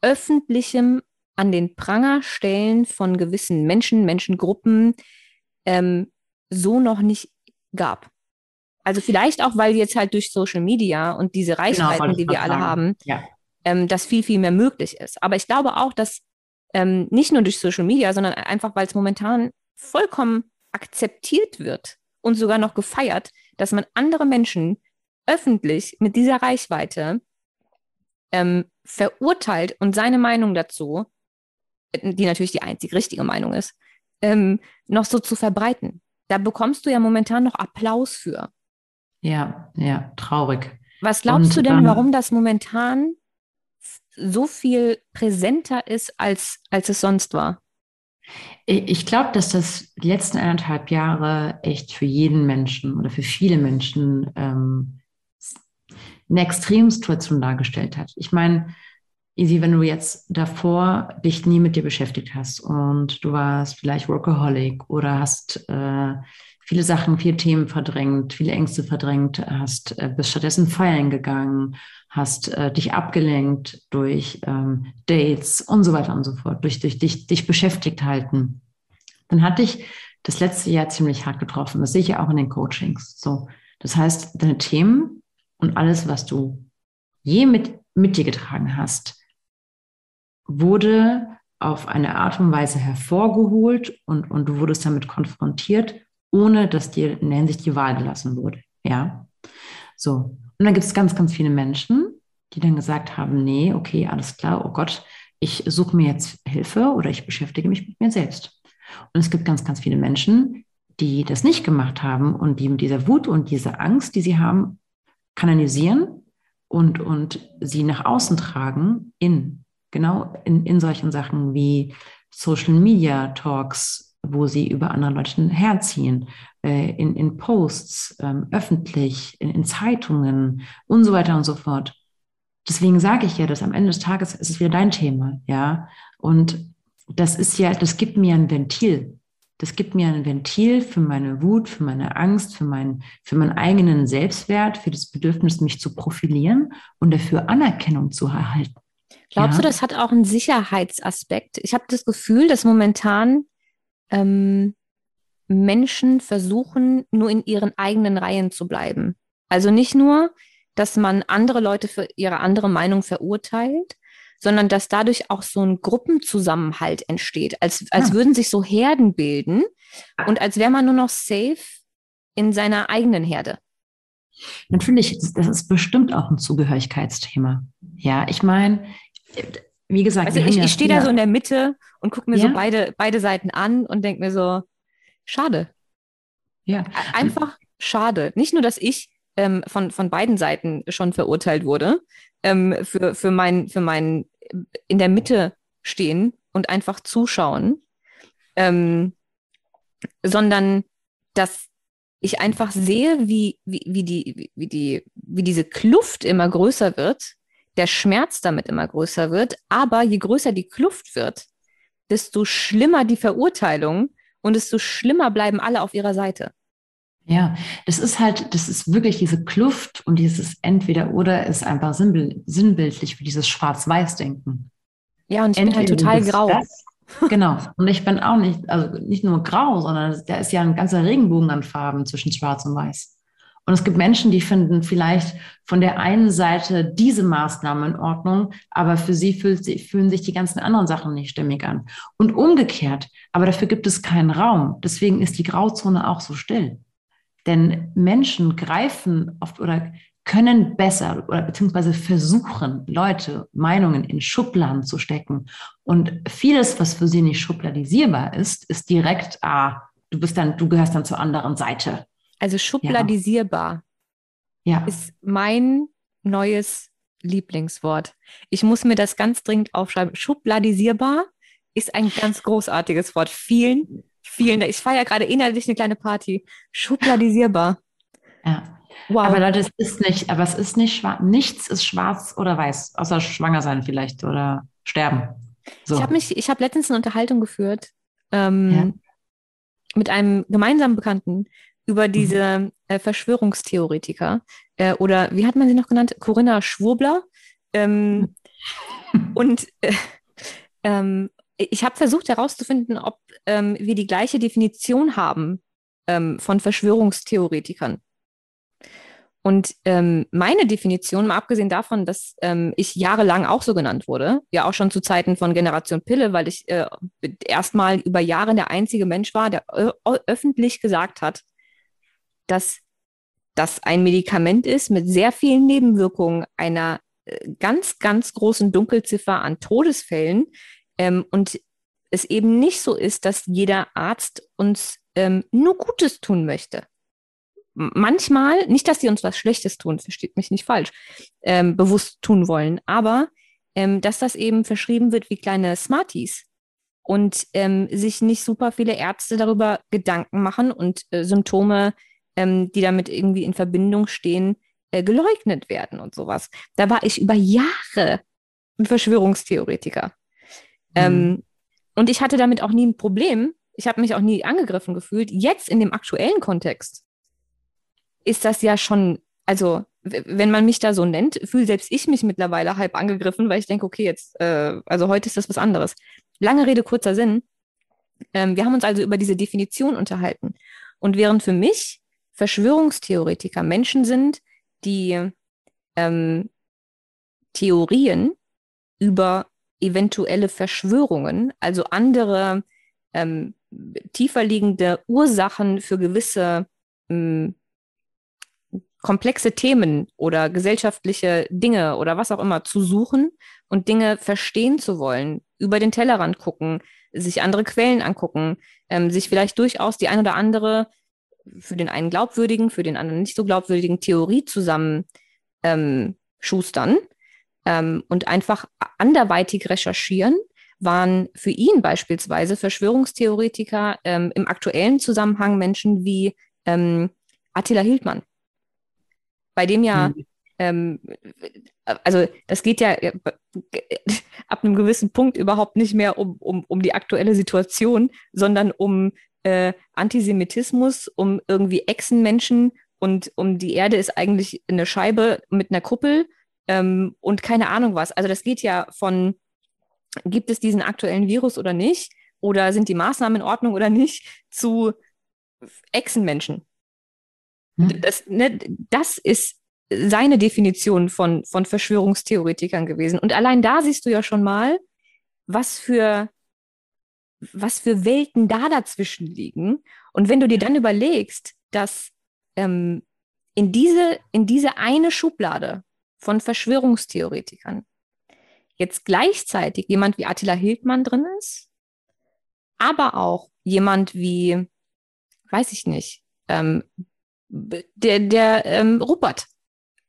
öffentlichem an den Pranger stellen von gewissen Menschen, Menschengruppen ähm, so noch nicht gab. Also vielleicht auch, weil jetzt halt durch Social Media und diese genau, Reichweiten, genau, die wir alle sagen. haben, ja. ähm, dass viel, viel mehr möglich ist. Aber ich glaube auch, dass ähm, nicht nur durch Social Media, sondern einfach, weil es momentan vollkommen akzeptiert wird und sogar noch gefeiert, dass man andere Menschen öffentlich mit dieser Reichweite ähm, verurteilt und seine Meinung dazu, die natürlich die einzig richtige Meinung ist, ähm, noch so zu verbreiten. Da bekommst du ja momentan noch Applaus für. Ja, ja, traurig. Was glaubst Und, du denn, ähm, warum das momentan so viel präsenter ist, als, als es sonst war? Ich glaube, dass das die letzten eineinhalb Jahre echt für jeden Menschen oder für viele Menschen ähm, eine Extremsituation dargestellt hat. Ich meine, Easy, wenn du jetzt davor dich nie mit dir beschäftigt hast und du warst vielleicht Workaholic oder hast äh, viele Sachen, viele Themen verdrängt, viele Ängste verdrängt hast, äh, bist stattdessen feiern gegangen, hast äh, dich abgelenkt durch ähm, Dates und so weiter und so fort, durch, durch dich, dich beschäftigt halten. Dann hatte ich das letzte Jahr ziemlich hart getroffen. Das sehe ich ja auch in den Coachings. So, das heißt, deine Themen und alles, was du je mit, mit dir getragen hast, wurde auf eine Art und Weise hervorgeholt und, und du wurdest damit konfrontiert ohne dass dir in der Hinsicht die Wahl gelassen wurde. Ja. So. Und dann gibt es ganz, ganz viele Menschen, die dann gesagt haben, nee, okay, alles klar, oh Gott, ich suche mir jetzt Hilfe oder ich beschäftige mich mit mir selbst. Und es gibt ganz, ganz viele Menschen, die das nicht gemacht haben und die mit dieser Wut und dieser Angst, die sie haben, kanalisieren und, und sie nach außen tragen in, genau in, in solchen Sachen wie Social Media Talks, wo sie über andere Leute herziehen, äh, in, in Posts, ähm, öffentlich, in, in, Zeitungen und so weiter und so fort. Deswegen sage ich ja, dass am Ende des Tages ist es wieder dein Thema, ja. Und das ist ja, das gibt mir ein Ventil. Das gibt mir ein Ventil für meine Wut, für meine Angst, für, mein, für meinen eigenen Selbstwert, für das Bedürfnis, mich zu profilieren und dafür Anerkennung zu erhalten. Glaubst ja? du, das hat auch einen Sicherheitsaspekt? Ich habe das Gefühl, dass momentan ähm, Menschen versuchen, nur in ihren eigenen Reihen zu bleiben. Also nicht nur, dass man andere Leute für ihre andere Meinung verurteilt, sondern dass dadurch auch so ein Gruppenzusammenhalt entsteht, als, als ja. würden sich so Herden bilden und als wäre man nur noch safe in seiner eigenen Herde. Natürlich, das ist bestimmt auch ein Zugehörigkeitsthema. Ja, ich meine, wie gesagt, also ich, ich stehe da so in der Mitte und gucke mir ja? so beide, beide Seiten an und denke mir so, schade. Ja. Einfach schade. Nicht nur, dass ich ähm, von, von beiden Seiten schon verurteilt wurde, ähm, für, für, mein, für mein in der Mitte stehen und einfach zuschauen, ähm, sondern dass ich einfach sehe, wie, wie, wie, die, wie, die, wie diese Kluft immer größer wird der Schmerz damit immer größer wird. Aber je größer die Kluft wird, desto schlimmer die Verurteilung und desto schlimmer bleiben alle auf ihrer Seite. Ja, das ist halt, das ist wirklich diese Kluft und dieses Entweder-Oder ist einfach sinnbildlich für dieses Schwarz-Weiß-Denken. Ja, und ich Entweder bin halt total grau. Das, genau. Und ich bin auch nicht, also nicht nur grau, sondern da ist ja ein ganzer Regenbogen an Farben zwischen Schwarz und Weiß. Und es gibt Menschen, die finden vielleicht von der einen Seite diese Maßnahme in Ordnung, aber für sie fühlen sich die ganzen anderen Sachen nicht stimmig an. Und umgekehrt, aber dafür gibt es keinen Raum. Deswegen ist die Grauzone auch so still. Denn Menschen greifen oft oder können besser oder beziehungsweise versuchen, Leute Meinungen in Schubladen zu stecken. Und vieles, was für sie nicht schubladisierbar ist, ist direkt, ah, du bist dann, du gehörst dann zur anderen Seite. Also schubladisierbar ja. ist mein neues Lieblingswort. Ich muss mir das ganz dringend aufschreiben. Schubladisierbar ist ein ganz großartiges Wort. Vielen, vielen Dank. Ich feiere gerade innerlich eine kleine Party. Schubladisierbar. Ja. Wow. Aber Leute, es ist nicht, aber es ist nicht schwarz. Nichts ist schwarz oder weiß, außer schwanger sein vielleicht oder sterben. So. Ich habe mich, ich habe letztens eine Unterhaltung geführt ähm, ja. mit einem gemeinsamen Bekannten über mhm. diese mhm. äh, Verschwörungstheoretiker äh, oder wie hat man sie noch genannt? Corinna Schwurbler. Ähm, *laughs* und äh, ähm, ich habe versucht herauszufinden, ob ähm, wir die gleiche Definition haben ähm, von Verschwörungstheoretikern. Und ähm, meine Definition, mal abgesehen davon, dass ähm, ich jahrelang auch so genannt wurde, ja auch schon zu Zeiten von Generation Pille, weil ich äh, erstmal über Jahre der einzige Mensch war, der öffentlich gesagt hat, dass das ein Medikament ist mit sehr vielen Nebenwirkungen, einer äh, ganz, ganz großen Dunkelziffer an Todesfällen ähm, und es eben nicht so ist, dass jeder Arzt uns ähm, nur Gutes tun möchte. Manchmal, nicht, dass sie uns was Schlechtes tun, versteht mich nicht falsch, ähm, bewusst tun wollen, aber ähm, dass das eben verschrieben wird wie kleine Smarties und ähm, sich nicht super viele Ärzte darüber Gedanken machen und äh, Symptome, ähm, die damit irgendwie in Verbindung stehen, äh, geleugnet werden und sowas. Da war ich über Jahre ein Verschwörungstheoretiker. Mhm. und ich hatte damit auch nie ein Problem, ich habe mich auch nie angegriffen gefühlt. Jetzt in dem aktuellen Kontext ist das ja schon, also wenn man mich da so nennt, fühle selbst ich mich mittlerweile halb angegriffen, weil ich denke, okay, jetzt, äh, also heute ist das was anderes. Lange Rede, kurzer Sinn. Ähm, wir haben uns also über diese Definition unterhalten. Und während für mich Verschwörungstheoretiker Menschen sind, die ähm, Theorien über eventuelle Verschwörungen, also andere ähm, tiefer liegende Ursachen für gewisse ähm, komplexe Themen oder gesellschaftliche Dinge oder was auch immer zu suchen und Dinge verstehen zu wollen, über den Tellerrand gucken, sich andere Quellen angucken, ähm, sich vielleicht durchaus die ein oder andere für den einen glaubwürdigen, für den anderen nicht so glaubwürdigen Theorie zusammen ähm, schustern ähm, und einfach anderweitig recherchieren waren für ihn beispielsweise Verschwörungstheoretiker ähm, im aktuellen Zusammenhang Menschen wie ähm, Attila Hildmann, bei dem ja, mhm. ähm, also das geht ja äh, *laughs* ab einem gewissen Punkt überhaupt nicht mehr um, um, um die aktuelle Situation, sondern um äh, Antisemitismus, um irgendwie Echsenmenschen und um die Erde ist eigentlich eine Scheibe mit einer Kuppel ähm, und keine Ahnung was. Also das geht ja von gibt es diesen aktuellen Virus oder nicht? Oder sind die Maßnahmen in Ordnung oder nicht? Zu Echsenmenschen. Hm. Das, ne, das ist seine Definition von, von Verschwörungstheoretikern gewesen. Und allein da siehst du ja schon mal, was für, was für Welten da dazwischen liegen. Und wenn du dir dann überlegst, dass ähm, in, diese, in diese eine Schublade von Verschwörungstheoretikern jetzt gleichzeitig jemand wie Attila Hildmann drin ist, aber auch jemand wie, weiß ich nicht, ähm, der, der ähm, Rupert,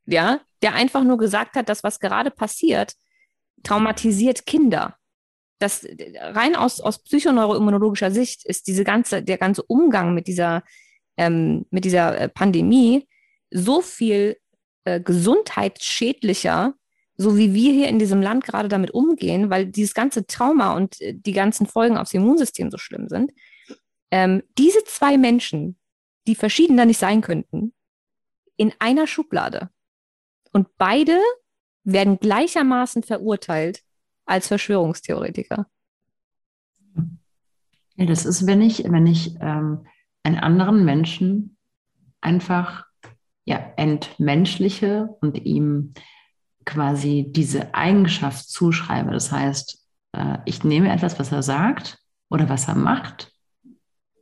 ja, der einfach nur gesagt hat, dass was gerade passiert, traumatisiert Kinder. Das rein aus, aus psychoneuroimmunologischer Sicht ist diese ganze, der ganze Umgang mit dieser, ähm, mit dieser äh, Pandemie so viel äh, gesundheitsschädlicher so wie wir hier in diesem Land gerade damit umgehen, weil dieses ganze Trauma und äh, die ganzen Folgen aufs Immunsystem so schlimm sind, ähm, diese zwei Menschen, die verschiedener nicht sein könnten, in einer Schublade. Und beide werden gleichermaßen verurteilt als Verschwörungstheoretiker. Ja, das ist, wenn ich, wenn ich ähm, einen anderen Menschen einfach ja, entmenschliche und ihm quasi diese Eigenschaft zuschreibe. Das heißt, äh, ich nehme etwas, was er sagt oder was er macht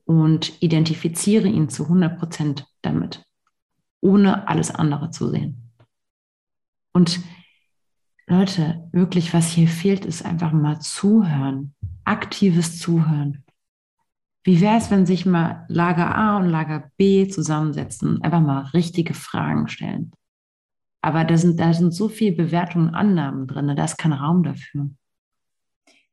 und identifiziere ihn zu 100 Prozent damit, ohne alles andere zu sehen. Und Leute, wirklich, was hier fehlt, ist einfach mal zuhören, aktives Zuhören. Wie wäre es, wenn sich mal Lager A und Lager B zusammensetzen, einfach mal richtige Fragen stellen? Aber da sind, da sind so viele Bewertungen und Annahmen drin, da ist kein Raum dafür.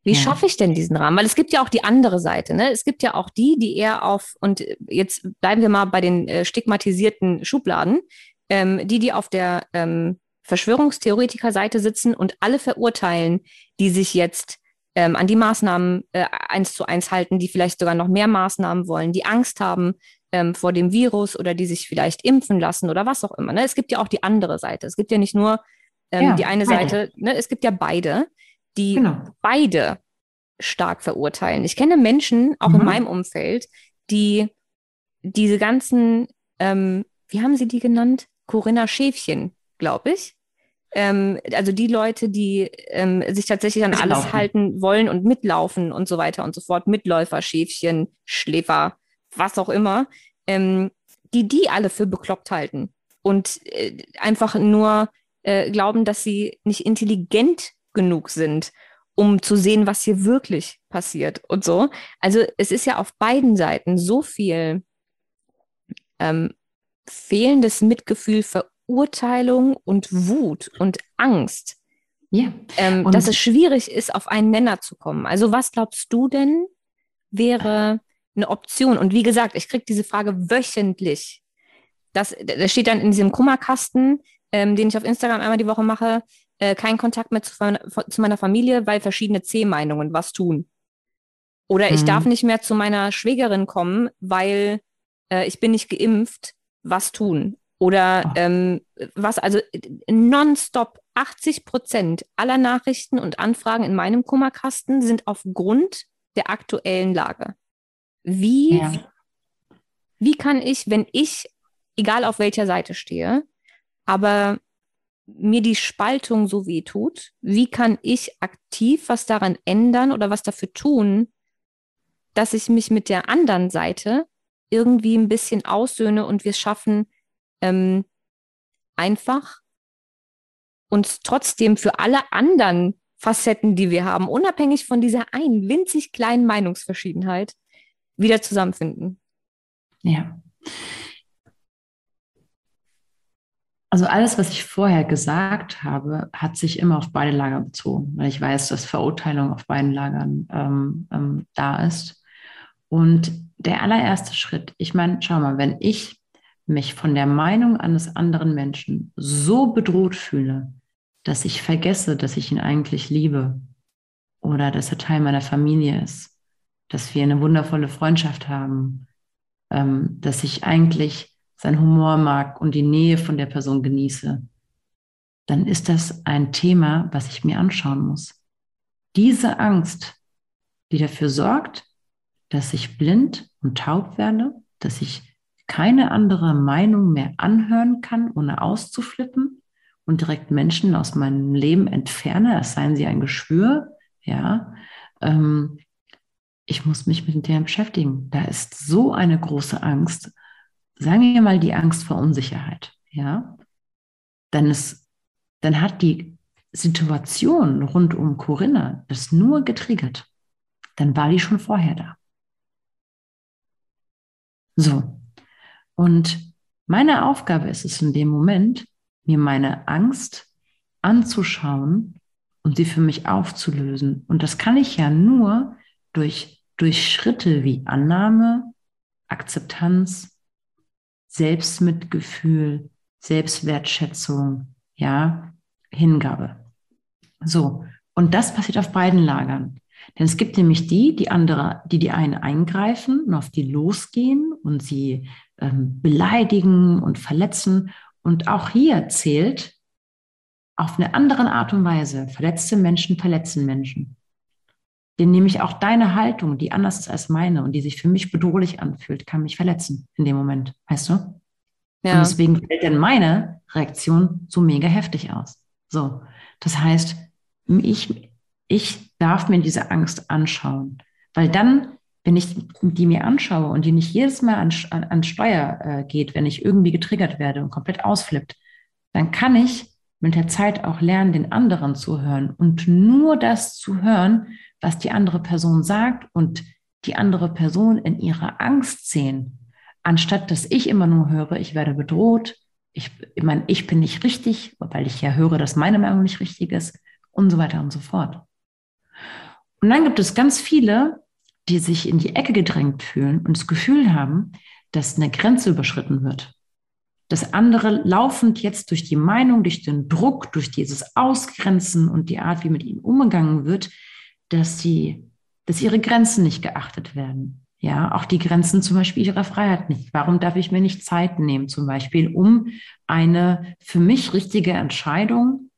Wie ja. schaffe ich denn diesen Rahmen? Weil es gibt ja auch die andere Seite. Ne? Es gibt ja auch die, die eher auf, und jetzt bleiben wir mal bei den äh, stigmatisierten Schubladen, ähm, die, die auf der ähm, Verschwörungstheoretiker-Seite sitzen und alle verurteilen, die sich jetzt ähm, an die Maßnahmen äh, eins zu eins halten, die vielleicht sogar noch mehr Maßnahmen wollen, die Angst haben ähm, vor dem Virus oder die sich vielleicht impfen lassen oder was auch immer. Ne? Es gibt ja auch die andere Seite. Es gibt ja nicht nur ähm, ja, die eine beide. Seite, ne? es gibt ja beide, die genau. beide stark verurteilen. Ich kenne Menschen, auch mhm. in meinem Umfeld, die diese ganzen, ähm, wie haben sie die genannt? Corinna Schäfchen, glaube ich. Ähm, also die Leute, die ähm, sich tatsächlich an alles halten wollen und mitlaufen und so weiter und so fort, Mitläufer, Schäfchen, Schläfer, was auch immer, ähm, die die alle für bekloppt halten und äh, einfach nur äh, glauben, dass sie nicht intelligent genug sind, um zu sehen, was hier wirklich passiert und so. Also es ist ja auf beiden Seiten so viel ähm, fehlendes Mitgefühl, Verurteilung und Wut und Angst. Ja. Ähm, dass es schwierig ist, auf einen Nenner zu kommen. Also was glaubst du denn wäre eine Option? Und wie gesagt, ich kriege diese Frage wöchentlich. Das, das steht dann in diesem Kummerkasten, ähm, den ich auf Instagram einmal die Woche mache, äh, kein Kontakt mehr zu, zu, meiner Familie, weil verschiedene C-Meinungen was tun. Oder ich mhm. darf nicht mehr zu meiner Schwägerin kommen, weil äh, ich bin nicht geimpft, was tun. Oder ähm, was, also nonstop 80 Prozent aller Nachrichten und Anfragen in meinem Kummerkasten sind aufgrund der aktuellen Lage. Wie, ja. wie kann ich, wenn ich, egal auf welcher Seite stehe, aber mir die Spaltung so weh tut, wie kann ich aktiv was daran ändern oder was dafür tun, dass ich mich mit der anderen Seite irgendwie ein bisschen aussöhne und wir es schaffen, ähm, einfach uns trotzdem für alle anderen Facetten, die wir haben, unabhängig von dieser einen winzig kleinen Meinungsverschiedenheit, wieder zusammenfinden. Ja. Also alles, was ich vorher gesagt habe, hat sich immer auf beide Lager bezogen, weil ich weiß, dass Verurteilung auf beiden Lagern ähm, ähm, da ist. Und der allererste Schritt, ich meine, schau mal, wenn ich mich von der Meinung eines anderen Menschen so bedroht fühle, dass ich vergesse, dass ich ihn eigentlich liebe oder dass er Teil meiner Familie ist, dass wir eine wundervolle Freundschaft haben, ähm, dass ich eigentlich sein Humor mag und die Nähe von der Person genieße, dann ist das ein Thema, was ich mir anschauen muss. Diese Angst, die dafür sorgt, dass ich blind und taub werde, dass ich keine andere Meinung mehr anhören kann, ohne auszuflippen und direkt Menschen aus meinem Leben entferne, es seien sie ein Geschwür, ja, ähm, ich muss mich mit dem beschäftigen. Da ist so eine große Angst. Sagen wir mal die Angst vor Unsicherheit, ja. Dann ist, dann hat die Situation rund um Corinna das nur getriggert. Dann war die schon vorher da. So. Und meine Aufgabe ist es in dem Moment, mir meine Angst anzuschauen und sie für mich aufzulösen. Und das kann ich ja nur durch, durch Schritte wie Annahme, Akzeptanz, Selbstmitgefühl, Selbstwertschätzung, ja, Hingabe. So. Und das passiert auf beiden Lagern. Denn es gibt nämlich die, die andere, die die einen eingreifen und auf die losgehen und sie ähm, beleidigen und verletzen. Und auch hier zählt auf eine andere Art und Weise, verletzte Menschen verletzen Menschen. Denn nämlich auch deine Haltung, die anders ist als meine und die sich für mich bedrohlich anfühlt, kann mich verletzen in dem Moment, weißt du? Ja. Und deswegen fällt dann meine Reaktion so mega heftig aus. So, das heißt, ich, ich darf mir diese Angst anschauen, weil dann, wenn ich die mir anschaue und die nicht jedes Mal an, an, Steuer äh, geht, wenn ich irgendwie getriggert werde und komplett ausflippt, dann kann ich mit der Zeit auch lernen, den anderen zu hören und nur das zu hören, was die andere Person sagt und die andere Person in ihrer Angst sehen, anstatt dass ich immer nur höre, ich werde bedroht, ich, ich meine, ich bin nicht richtig, weil ich ja höre, dass meine Meinung nicht richtig ist und so weiter und so fort. Und dann gibt es ganz viele, die sich in die Ecke gedrängt fühlen und das Gefühl haben, dass eine Grenze überschritten wird. dass andere laufend jetzt durch die Meinung, durch den Druck, durch dieses Ausgrenzen und die Art, wie mit ihnen umgegangen wird, dass sie, dass ihre Grenzen nicht geachtet werden. Ja, auch die Grenzen zum Beispiel ihrer Freiheit nicht. Warum darf ich mir nicht Zeit nehmen, zum Beispiel, um eine für mich richtige Entscheidung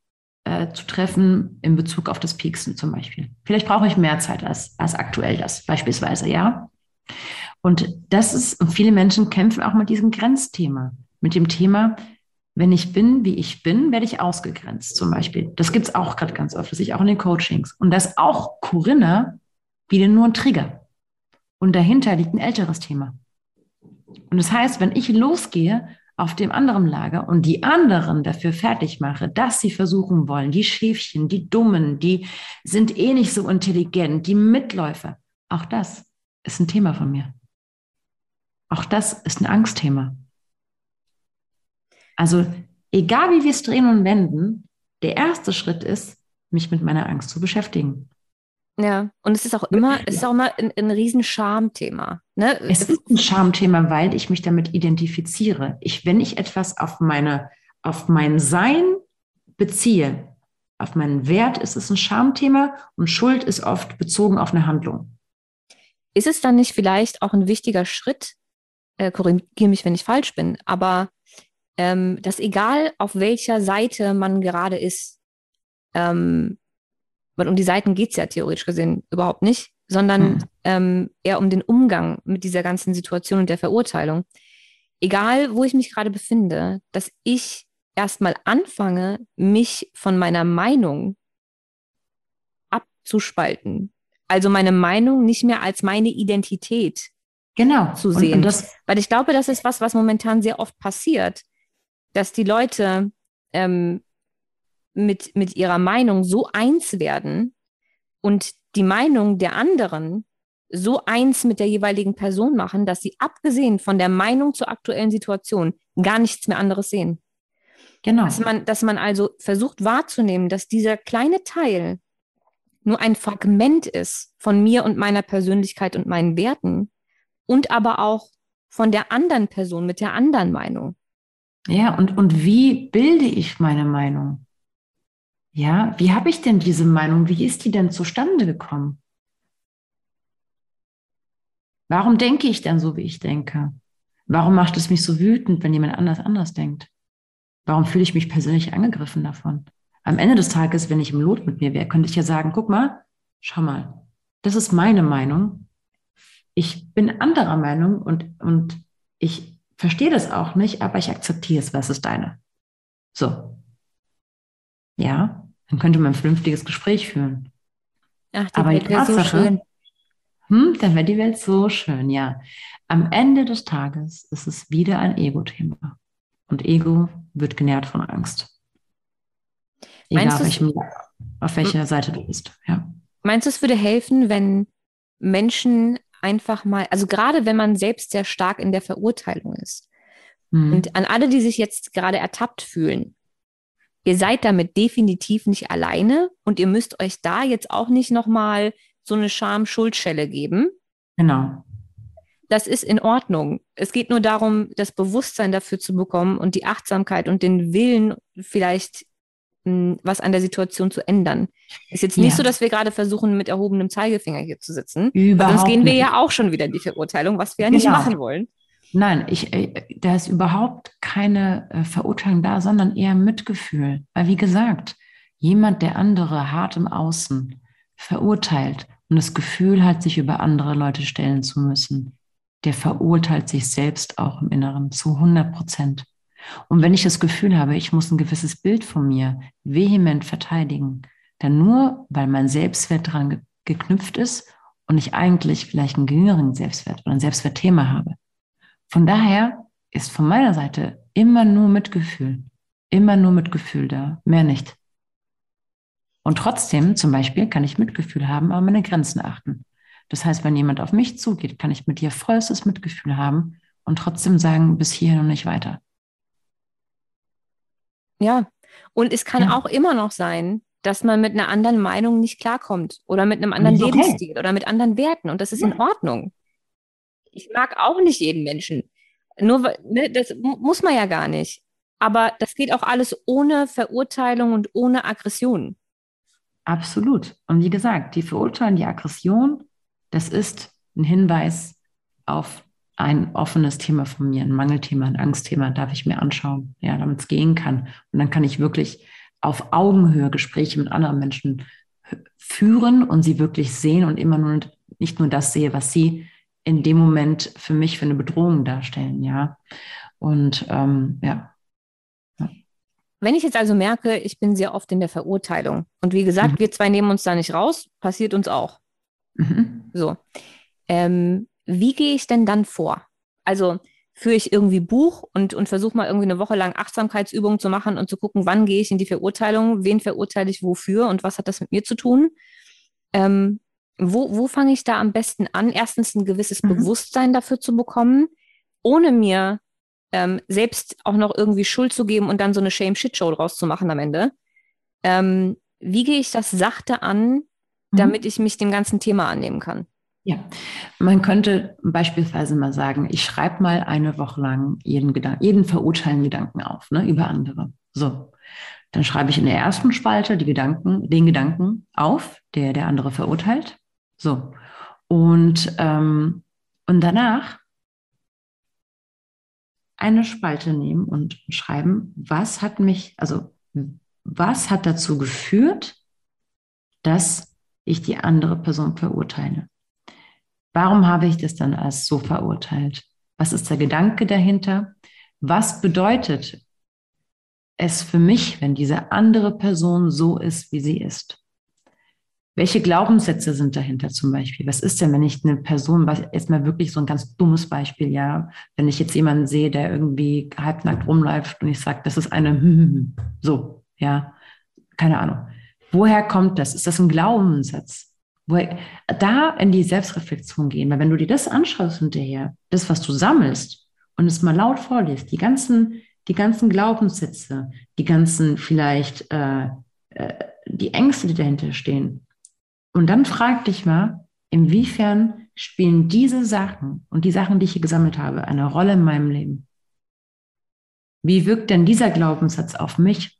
äh, zu treffen in Bezug auf das Pieksen zum Beispiel? Vielleicht brauche ich mehr Zeit als, als aktuell das, beispielsweise, ja. Und das ist, und viele Menschen kämpfen auch mit diesem Grenzthema mit dem Thema, wenn ich bin, wie ich bin, werde ich ausgegrenzt zum Beispiel. Das gibt es auch gerade ganz oft, das sehe ich auch in den Coachings. Und das auch Corinna wieder nur ein Trigger. Und dahinter liegt ein älteres Thema. Und das heißt, wenn ich losgehe auf dem anderen Lager und die anderen dafür fertig mache, dass sie versuchen wollen, die Schäfchen, die Dummen, die sind eh nicht so intelligent, die Mitläufer, auch das ist ein Thema von mir. Auch das ist ein Angstthema. Also egal wie wir es drehen und wenden, der erste Schritt ist, mich mit meiner Angst zu beschäftigen. Ja, und es ist auch immer, es ist auch immer ein, ein riesen Schamthema. Ne? Es ist ein Schamthema, weil ich mich damit identifiziere. Ich, wenn ich etwas auf meine, auf mein Sein beziehe, auf meinen Wert, ist es ein Schamthema und Schuld ist oft bezogen auf eine Handlung. Ist es dann nicht vielleicht auch ein wichtiger Schritt, äh, korrigiere mich, wenn ich falsch bin, aber ähm, dass egal auf welcher Seite man gerade ist, ähm, weil um die Seiten geht es ja theoretisch gesehen überhaupt nicht, sondern mhm. ähm, eher um den Umgang mit dieser ganzen Situation und der Verurteilung. Egal, wo ich mich gerade befinde, dass ich erstmal anfange, mich von meiner Meinung abzuspalten. Also meine Meinung nicht mehr als meine Identität genau. zu sehen. Und, und das, Weil ich glaube, das ist was, was momentan sehr oft passiert, dass die Leute ähm, mit, mit ihrer Meinung so eins werden und die Meinung der anderen so eins mit der jeweiligen Person machen, dass sie abgesehen von der Meinung zur aktuellen Situation gar nichts mehr anderes sehen. Genau. Dass man, dass man also versucht wahrzunehmen, dass dieser kleine Teil nur ein Fragment ist von mir und meiner Persönlichkeit und meinen Werten und aber auch von der anderen Person mit der anderen Meinung. Ja, und, und wie bilde ich meine Meinung? Ja, wie habe ich denn diese Meinung? Wie ist die denn zustande gekommen? Warum denke ich denn so, wie ich denke? Warum macht es mich so wütend, wenn jemand anders anders denkt? Warum fühle ich mich persönlich angegriffen davon? Am Ende des Tages, wenn ich im Lot mit mir wäre, könnte ich ja sagen, guck mal, schau mal, das ist meine Meinung. Ich bin anderer Meinung und, und ich verstehe das auch nicht, aber ich akzeptiere es, was ist deine. So. Ja, dann könnte man ein vernünftiges Gespräch führen. Ach, die aber Welt wäre so schön. Hm, dann wäre die Welt so schön, ja. Am Ende des Tages ist es wieder ein Ego-Thema. Und Ego wird genährt von Angst. Egal, auf, welchem, auf welcher Seite du bist. Ja. Meinst du, es würde helfen, wenn Menschen einfach mal, also gerade wenn man selbst sehr stark in der Verurteilung ist. Mhm. Und an alle, die sich jetzt gerade ertappt fühlen, ihr seid damit definitiv nicht alleine und ihr müsst euch da jetzt auch nicht nochmal so eine Scham-Schuldschelle geben. Genau. Das ist in Ordnung. Es geht nur darum, das Bewusstsein dafür zu bekommen und die Achtsamkeit und den Willen vielleicht was an der Situation zu ändern. Ist jetzt nicht ja. so, dass wir gerade versuchen, mit erhobenem Zeigefinger hier zu sitzen. Überhaupt sonst gehen wir nicht. ja auch schon wieder in die Verurteilung, was wir ja nicht genau. machen wollen. Nein, ich, äh, da ist überhaupt keine äh, Verurteilung da, sondern eher Mitgefühl. Weil, wie gesagt, jemand, der andere hart im Außen verurteilt und das Gefühl hat, sich über andere Leute stellen zu müssen, der verurteilt sich selbst auch im Inneren zu 100 Prozent. Und wenn ich das Gefühl habe, ich muss ein gewisses Bild von mir vehement verteidigen, dann nur, weil mein Selbstwert daran ge geknüpft ist und ich eigentlich vielleicht einen geringeren Selbstwert oder ein Selbstwertthema habe. Von daher ist von meiner Seite immer nur Mitgefühl, immer nur Mitgefühl da, mehr nicht. Und trotzdem, zum Beispiel, kann ich Mitgefühl haben, aber meine Grenzen achten. Das heißt, wenn jemand auf mich zugeht, kann ich mit dir vollstes Mitgefühl haben und trotzdem sagen, bis hierhin und nicht weiter. Ja, und es kann ja. auch immer noch sein, dass man mit einer anderen Meinung nicht klarkommt oder mit einem anderen okay. Lebensstil oder mit anderen Werten und das ist ja. in Ordnung. Ich mag auch nicht jeden Menschen. Nur, ne, das muss man ja gar nicht. Aber das geht auch alles ohne Verurteilung und ohne Aggression. Absolut. Und wie gesagt, die Verurteilung, die Aggression, das ist ein Hinweis auf ein offenes Thema von mir, ein Mangelthema, ein Angstthema, darf ich mir anschauen, ja, damit es gehen kann. Und dann kann ich wirklich auf Augenhöhe Gespräche mit anderen Menschen führen und sie wirklich sehen und immer nur nicht nur das sehe, was sie in dem Moment für mich für eine Bedrohung darstellen, ja. Und ähm, ja. Wenn ich jetzt also merke, ich bin sehr oft in der Verurteilung und wie gesagt, mhm. wir zwei nehmen uns da nicht raus, passiert uns auch. Mhm. So. Ähm, wie gehe ich denn dann vor? Also führe ich irgendwie Buch und, und versuche mal irgendwie eine Woche lang Achtsamkeitsübungen zu machen und zu gucken, wann gehe ich in die Verurteilung, wen verurteile ich wofür und was hat das mit mir zu tun? Ähm, wo, wo fange ich da am besten an? Erstens ein gewisses mhm. Bewusstsein dafür zu bekommen, ohne mir ähm, selbst auch noch irgendwie Schuld zu geben und dann so eine Shame-Shit-Show draus zu machen am Ende. Ähm, wie gehe ich das sachte an, mhm. damit ich mich dem ganzen Thema annehmen kann? Ja, man könnte beispielsweise mal sagen, ich schreibe mal eine Woche lang jeden, Gedanken, jeden verurteilenden Gedanken auf, ne, über andere. So. Dann schreibe ich in der ersten Spalte die Gedanken, den Gedanken auf, der der andere verurteilt. So. Und, ähm, und danach eine Spalte nehmen und schreiben, was hat mich, also was hat dazu geführt, dass ich die andere Person verurteile? Warum habe ich das dann als so verurteilt? Was ist der Gedanke dahinter? Was bedeutet es für mich, wenn diese andere Person so ist, wie sie ist? Welche Glaubenssätze sind dahinter zum Beispiel? Was ist denn, wenn ich eine Person, jetzt mal wirklich so ein ganz dummes Beispiel, ja, wenn ich jetzt jemanden sehe, der irgendwie halbnackt rumläuft und ich sage, das ist eine *laughs* so, ja, keine Ahnung. Woher kommt das? Ist das ein Glaubenssatz? Wo, da in die Selbstreflexion gehen, weil wenn du dir das anschaust hinterher, das, was du sammelst und es mal laut vorliest, die ganzen, die ganzen Glaubenssätze, die ganzen vielleicht äh, äh, die Ängste, die dahinter stehen, und dann frag dich mal, inwiefern spielen diese Sachen und die Sachen, die ich hier gesammelt habe, eine Rolle in meinem Leben? Wie wirkt denn dieser Glaubenssatz auf mich?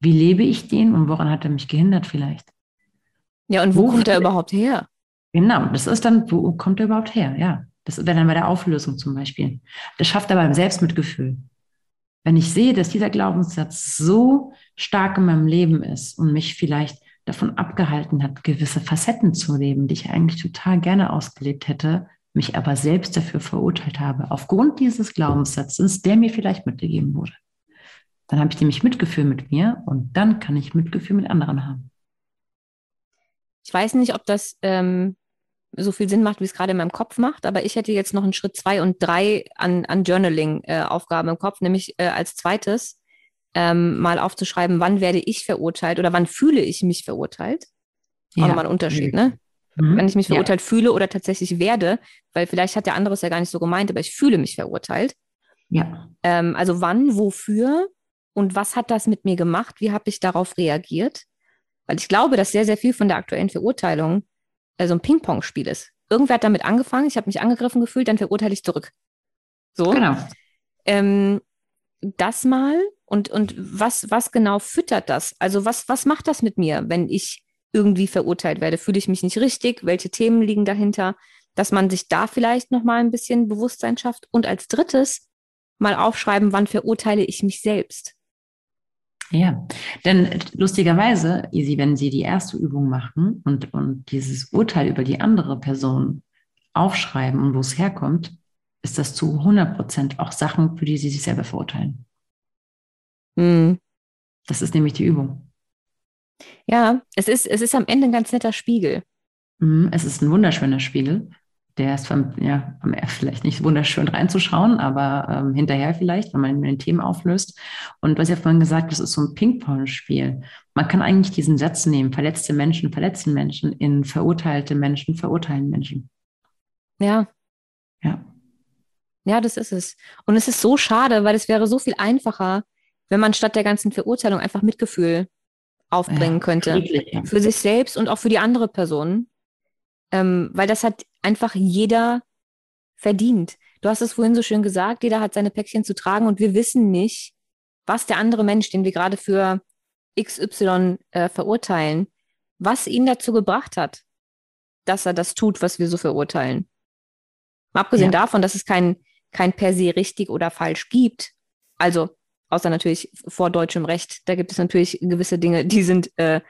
Wie lebe ich den und woran hat er mich gehindert vielleicht? Ja, und wo, wo kommt er überhaupt her? Genau, das ist dann, wo kommt er überhaupt her? Ja, das wäre dann bei der Auflösung zum Beispiel. Das schafft aber ein Selbstmitgefühl. Wenn ich sehe, dass dieser Glaubenssatz so stark in meinem Leben ist und mich vielleicht davon abgehalten hat, gewisse Facetten zu leben, die ich eigentlich total gerne ausgelebt hätte, mich aber selbst dafür verurteilt habe, aufgrund dieses Glaubenssatzes, der mir vielleicht mitgegeben wurde. Dann habe ich nämlich Mitgefühl mit mir und dann kann ich Mitgefühl mit anderen haben. Ich weiß nicht, ob das ähm, so viel Sinn macht, wie es gerade in meinem Kopf macht, aber ich hätte jetzt noch einen Schritt zwei und drei an, an Journaling-Aufgaben äh, im Kopf, nämlich äh, als zweites ähm, mal aufzuschreiben, wann werde ich verurteilt oder wann fühle ich mich verurteilt. Auch ja. nochmal ein Unterschied, ne? Mhm. Wenn ich mich verurteilt ja. fühle oder tatsächlich werde, weil vielleicht hat der andere es ja gar nicht so gemeint, aber ich fühle mich verurteilt. Ja. Ähm, also wann, wofür und was hat das mit mir gemacht? Wie habe ich darauf reagiert? Weil ich glaube, dass sehr, sehr viel von der aktuellen Verurteilung äh, so ein Ping-Pong-Spiel ist. Irgendwer hat damit angefangen, ich habe mich angegriffen gefühlt, dann verurteile ich zurück. So. Genau. Ähm, das mal und, und was, was genau füttert das? Also was, was macht das mit mir, wenn ich irgendwie verurteilt werde? Fühle ich mich nicht richtig? Welche Themen liegen dahinter? Dass man sich da vielleicht nochmal ein bisschen Bewusstsein schafft. Und als drittes mal aufschreiben, wann verurteile ich mich selbst? Ja, denn lustigerweise, Easy, wenn Sie die erste Übung machen und, und dieses Urteil über die andere Person aufschreiben und wo es herkommt, ist das zu 100 Prozent auch Sachen, für die Sie sich selber verurteilen. Mhm. Das ist nämlich die Übung. Ja, es ist, es ist am Ende ein ganz netter Spiegel. Mhm, es ist ein wunderschöner Spiegel. Der ist vom, ja, vielleicht nicht wunderschön reinzuschauen, aber ähm, hinterher vielleicht, wenn man den Themen auflöst. Und was ich ja vorhin gesagt das ist so ein Ping-Pong-Spiel. Man kann eigentlich diesen Satz nehmen, verletzte Menschen verletzen Menschen, in verurteilte Menschen verurteilen Menschen. Ja. Ja. Ja, das ist es. Und es ist so schade, weil es wäre so viel einfacher, wenn man statt der ganzen Verurteilung einfach Mitgefühl aufbringen ja, könnte. Ja. Für sich selbst und auch für die andere Person. Ähm, weil das hat einfach jeder verdient. du hast es vorhin so schön gesagt, jeder hat seine Päckchen zu tragen und wir wissen nicht, was der andere Mensch, den wir gerade für XY äh, verurteilen, was ihn dazu gebracht hat, dass er das tut, was wir so verurteilen. Mal abgesehen ja. davon, dass es kein, kein per se richtig oder falsch gibt. Also, außer natürlich vor deutschem Recht, da gibt es natürlich gewisse Dinge, die sind äh,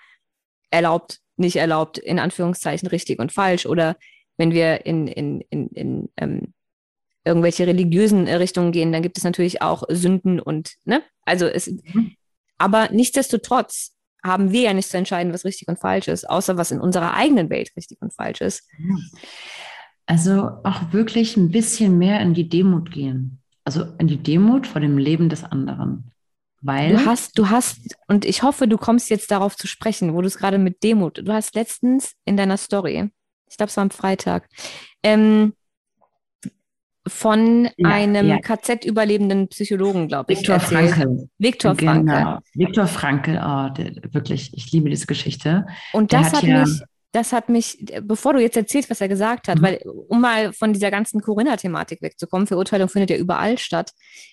erlaubt, nicht erlaubt, in Anführungszeichen richtig und falsch. Oder wenn wir in, in, in, in ähm, irgendwelche religiösen Richtungen gehen, dann gibt es natürlich auch Sünden und, ne? Also es, mhm. aber nichtsdestotrotz haben wir ja nicht zu entscheiden, was richtig und falsch ist, außer was in unserer eigenen Welt richtig und falsch ist. Also auch wirklich ein bisschen mehr in die Demut gehen. Also in die Demut vor dem Leben des anderen. Weil du hast, du hast, und ich hoffe, du kommst jetzt darauf zu sprechen, wo du es gerade mit Demut, du hast letztens in deiner Story, ich glaube, es war am Freitag, ähm, von ja, einem ja. KZ-überlebenden Psychologen, glaube ich. Viktor Frankl. Viktor genau. Frankl. Viktor Frankl, oh, der, wirklich, ich liebe diese Geschichte. Und das hat, hat ja, mich, das hat mich, bevor du jetzt erzählst, was er gesagt hat, mhm. weil, um mal von dieser ganzen Corinna-Thematik wegzukommen, Verurteilung findet ja überall statt.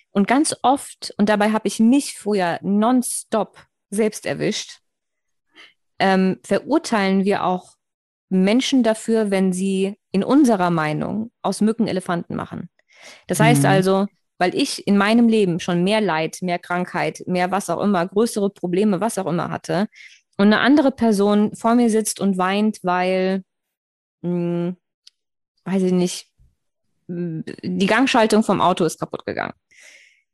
Und ganz oft, und dabei habe ich mich früher nonstop selbst erwischt, ähm, verurteilen wir auch Menschen dafür, wenn sie in unserer Meinung aus Mücken Elefanten machen. Das heißt mhm. also, weil ich in meinem Leben schon mehr Leid, mehr Krankheit, mehr was auch immer, größere Probleme, was auch immer hatte, und eine andere Person vor mir sitzt und weint, weil, mh, hm, weiß ich nicht, die Gangschaltung vom Auto ist kaputt gegangen.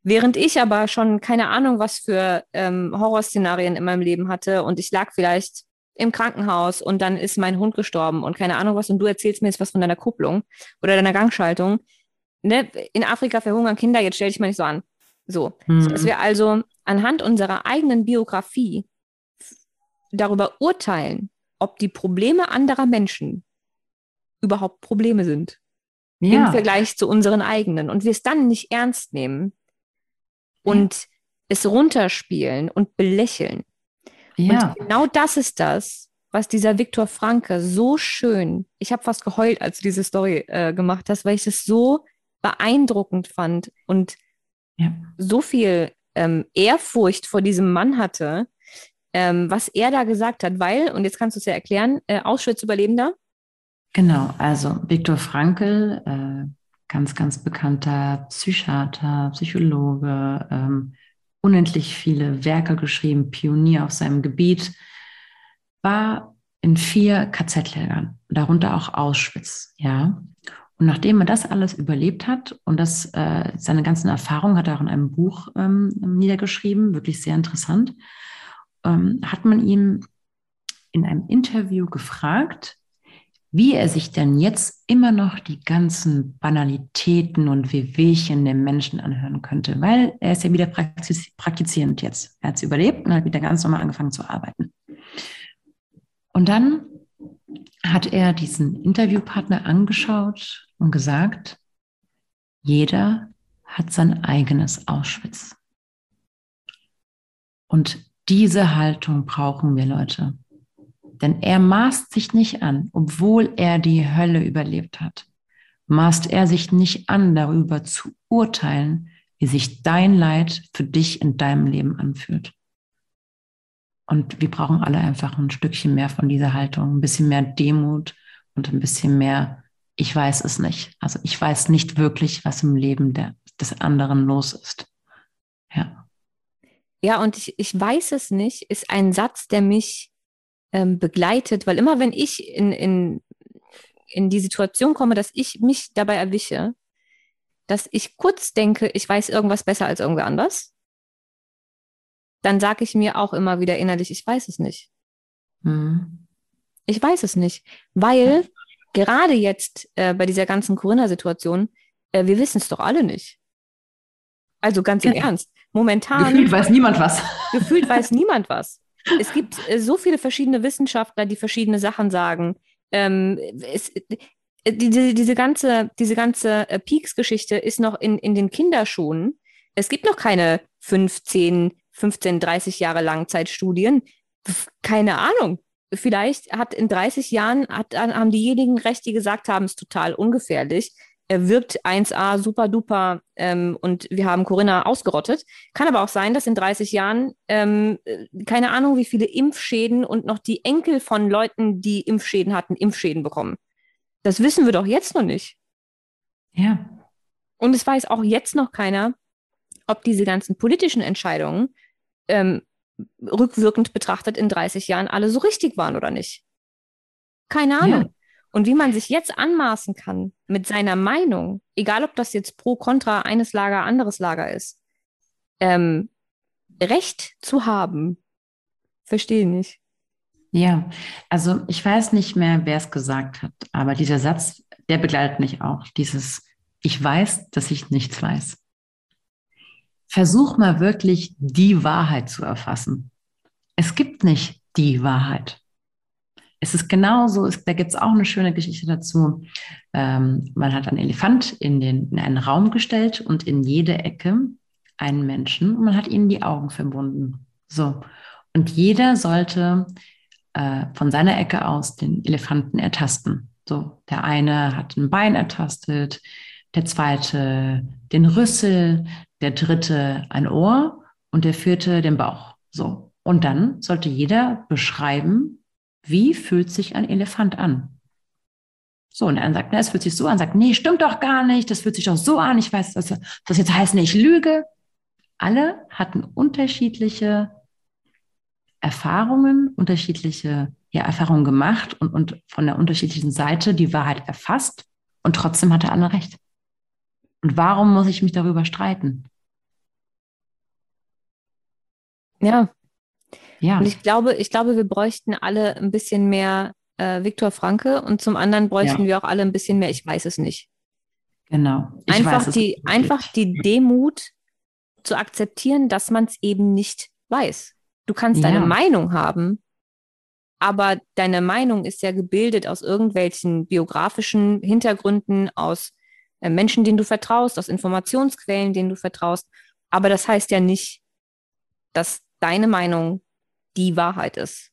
Während ich aber schon keine Ahnung, was für ähm, Horrorszenarien in meinem Leben hatte und ich lag vielleicht im Krankenhaus und dann ist mein Hund gestorben und keine Ahnung was und du erzählst mir jetzt was von deiner Kupplung oder deiner Gangschaltung. Ne? In Afrika verhungern Kinder, jetzt stell dich mal nicht so an. So, mhm. dass wir also anhand unserer eigenen Biografie darüber urteilen, ob die Probleme anderer Menschen überhaupt Probleme sind. Ja. Im Vergleich zu unseren eigenen. Und wir es dann nicht ernst nehmen und ja. es runterspielen und belächeln. Ja. Und genau das ist das, was dieser Viktor Franke so schön, ich habe fast geheult, als du diese Story äh, gemacht hast, weil ich es so beeindruckend fand und ja. so viel ähm, Ehrfurcht vor diesem Mann hatte, ähm, was er da gesagt hat, weil, und jetzt kannst du es ja erklären, äh, Auschwitz-Überlebender. Genau, also Viktor Frankl, äh, ganz, ganz bekannter Psychiater, Psychologe, ähm, unendlich viele Werke geschrieben, Pionier auf seinem Gebiet, war in vier KZ-Lagern, darunter auch Auschwitz, ja. Und nachdem er das alles überlebt hat und das, äh, seine ganzen Erfahrungen hat er auch in einem Buch ähm, niedergeschrieben, wirklich sehr interessant, ähm, hat man ihm in einem Interview gefragt, wie er sich denn jetzt immer noch die ganzen Banalitäten und Wehwehchen der Menschen anhören könnte, weil er ist ja wieder praktiz praktizierend jetzt. Er hat es überlebt und hat wieder ganz normal angefangen zu arbeiten. Und dann hat er diesen Interviewpartner angeschaut und gesagt, jeder hat sein eigenes Auschwitz. Und diese Haltung brauchen wir, Leute. Denn er maßt sich nicht an, obwohl er die Hölle überlebt hat, maßt er sich nicht an, darüber zu urteilen, wie sich dein Leid für dich in deinem Leben anfühlt. Und wir brauchen alle einfach ein Stückchen mehr von dieser Haltung, ein bisschen mehr Demut und ein bisschen mehr, ich weiß es nicht. Also ich weiß nicht wirklich, was im Leben der, des anderen los ist. Ja. Ja, und ich, ich weiß es nicht, ist ein Satz, der mich ähm, begleitet, weil immer wenn ich in, in, in die Situation komme, dass ich mich dabei erwische, dass ich kurz denke, ich weiß irgendwas besser als irgendwer anders, dann sage ich mir auch immer wieder innerlich, ich weiß es nicht. Mhm. Ich weiß es nicht, weil gerade jetzt äh, bei dieser ganzen Corinna-Situation, äh, wir wissen es doch alle nicht. Also ganz im ja. Ernst. Momentan. Gefühlt weiß niemand was. Gefühlt weiß *laughs* niemand was es gibt äh, so viele verschiedene Wissenschaftler, die verschiedene Sachen sagen. Ähm, es, äh, diese, diese ganze, diese ganze äh, Peaks-Geschichte ist noch in, in den Kinderschuhen. Es gibt noch keine 15, 15, 30 Jahre Langzeitstudien. Keine Ahnung. Vielleicht hat in 30 Jahren hat, haben diejenigen recht, die gesagt haben, es ist total ungefährlich, er wirkt 1A super duper ähm, und wir haben Corinna ausgerottet. Kann aber auch sein, dass in 30 Jahren ähm, keine Ahnung, wie viele Impfschäden und noch die Enkel von Leuten, die Impfschäden hatten, Impfschäden bekommen. Das wissen wir doch jetzt noch nicht. Ja. Und es weiß auch jetzt noch keiner, ob diese ganzen politischen Entscheidungen ähm, rückwirkend betrachtet in 30 Jahren alle so richtig waren oder nicht. Keine Ahnung. Ja. Und wie man sich jetzt anmaßen kann mit seiner Meinung, egal ob das jetzt pro, contra eines Lager, anderes Lager ist, ähm, Recht zu haben, verstehe nicht. Ja, also ich weiß nicht mehr, wer es gesagt hat, aber dieser Satz, der begleitet mich auch. Dieses, ich weiß, dass ich nichts weiß. Versuch mal wirklich die Wahrheit zu erfassen. Es gibt nicht die Wahrheit. Es ist genauso, es, da gibt es auch eine schöne Geschichte dazu. Ähm, man hat einen Elefant in, den, in einen Raum gestellt und in jede Ecke einen Menschen und man hat ihnen die Augen verbunden. So. Und jeder sollte äh, von seiner Ecke aus den Elefanten ertasten. So, der eine hat ein Bein ertastet, der zweite den Rüssel, der dritte ein Ohr und der vierte den Bauch. So. Und dann sollte jeder beschreiben, wie fühlt sich ein Elefant an? So, und er sagt, na, es fühlt sich so an, sagt, nee, stimmt doch gar nicht, das fühlt sich doch so an, ich weiß, dass das jetzt heißt, nee, ich lüge. Alle hatten unterschiedliche Erfahrungen, unterschiedliche ja, Erfahrungen gemacht und, und von der unterschiedlichen Seite die Wahrheit erfasst und trotzdem hatte alle recht. Und warum muss ich mich darüber streiten? Ja, ja. Und ich glaube, ich glaube, wir bräuchten alle ein bisschen mehr äh, Viktor Franke und zum anderen bräuchten ja. wir auch alle ein bisschen mehr, ich weiß es nicht. Genau. Ich einfach, weiß, die, einfach die Demut zu akzeptieren, dass man es eben nicht weiß. Du kannst ja. deine Meinung haben, aber deine Meinung ist ja gebildet aus irgendwelchen biografischen Hintergründen, aus äh, Menschen, denen du vertraust, aus Informationsquellen, denen du vertraust. Aber das heißt ja nicht, dass deine Meinung die Wahrheit ist.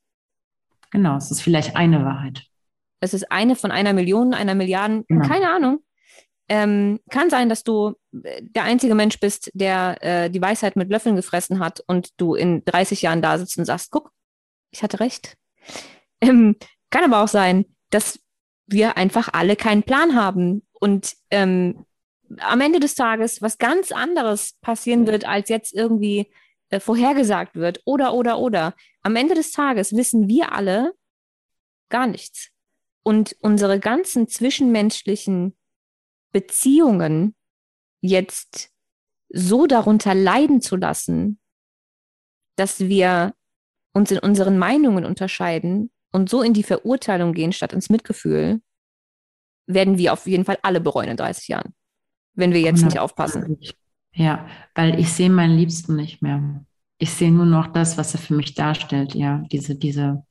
Genau, es ist vielleicht eine Wahrheit. Es ist eine von einer Million, einer Milliarde, genau. keine Ahnung. Ähm, kann sein, dass du äh, der einzige Mensch bist, der äh, die Weisheit mit Löffeln gefressen hat und du in 30 Jahren da sitzt und sagst, guck, ich hatte recht. Ähm, kann aber auch sein, dass wir einfach alle keinen Plan haben und ähm, am Ende des Tages was ganz anderes passieren wird, als jetzt irgendwie äh, vorhergesagt wird oder, oder, oder. Am Ende des Tages wissen wir alle gar nichts. Und unsere ganzen zwischenmenschlichen Beziehungen jetzt so darunter leiden zu lassen, dass wir uns in unseren Meinungen unterscheiden und so in die Verurteilung gehen statt ins Mitgefühl, werden wir auf jeden Fall alle bereuen in 30 Jahren, wenn wir jetzt nicht aufpassen. Ja, weil ich sehe meinen Liebsten nicht mehr. Ich sehe nur noch das, was er für mich darstellt. Ja, diese, diese,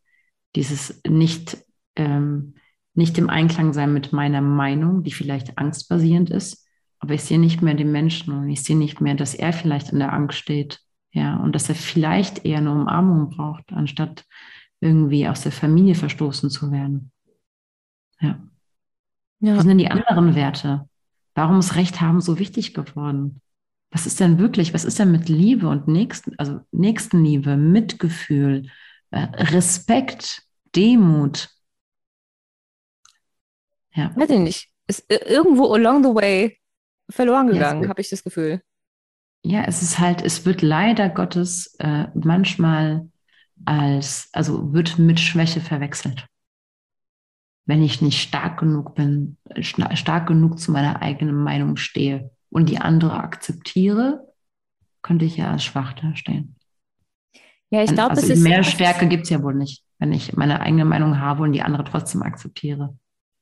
dieses nicht, ähm, nicht im Einklang sein mit meiner Meinung, die vielleicht angstbasierend ist. Aber ich sehe nicht mehr den Menschen und ich sehe nicht mehr, dass er vielleicht in der Angst steht. Ja, und dass er vielleicht eher eine Umarmung braucht, anstatt irgendwie aus der Familie verstoßen zu werden. Ja. ja. Was sind denn die anderen Werte? Warum ist Recht haben so wichtig geworden? Was ist denn wirklich, was ist denn mit Liebe und Nächsten, also Nächstenliebe, Mitgefühl, äh, Respekt, Demut? Ja. Weiß ich nicht. Ist irgendwo along the way verloren gegangen, ja, habe ich das Gefühl. Ja, es ist halt, es wird leider Gottes äh, manchmal als, also wird mit Schwäche verwechselt. Wenn ich nicht stark genug bin, stark genug zu meiner eigenen Meinung stehe und die andere akzeptiere, könnte ich ja als schwach dastehen. Ja, ich glaube, also es ist. Mehr Stärke gibt es ja wohl nicht, wenn ich meine eigene Meinung habe und die andere trotzdem akzeptiere.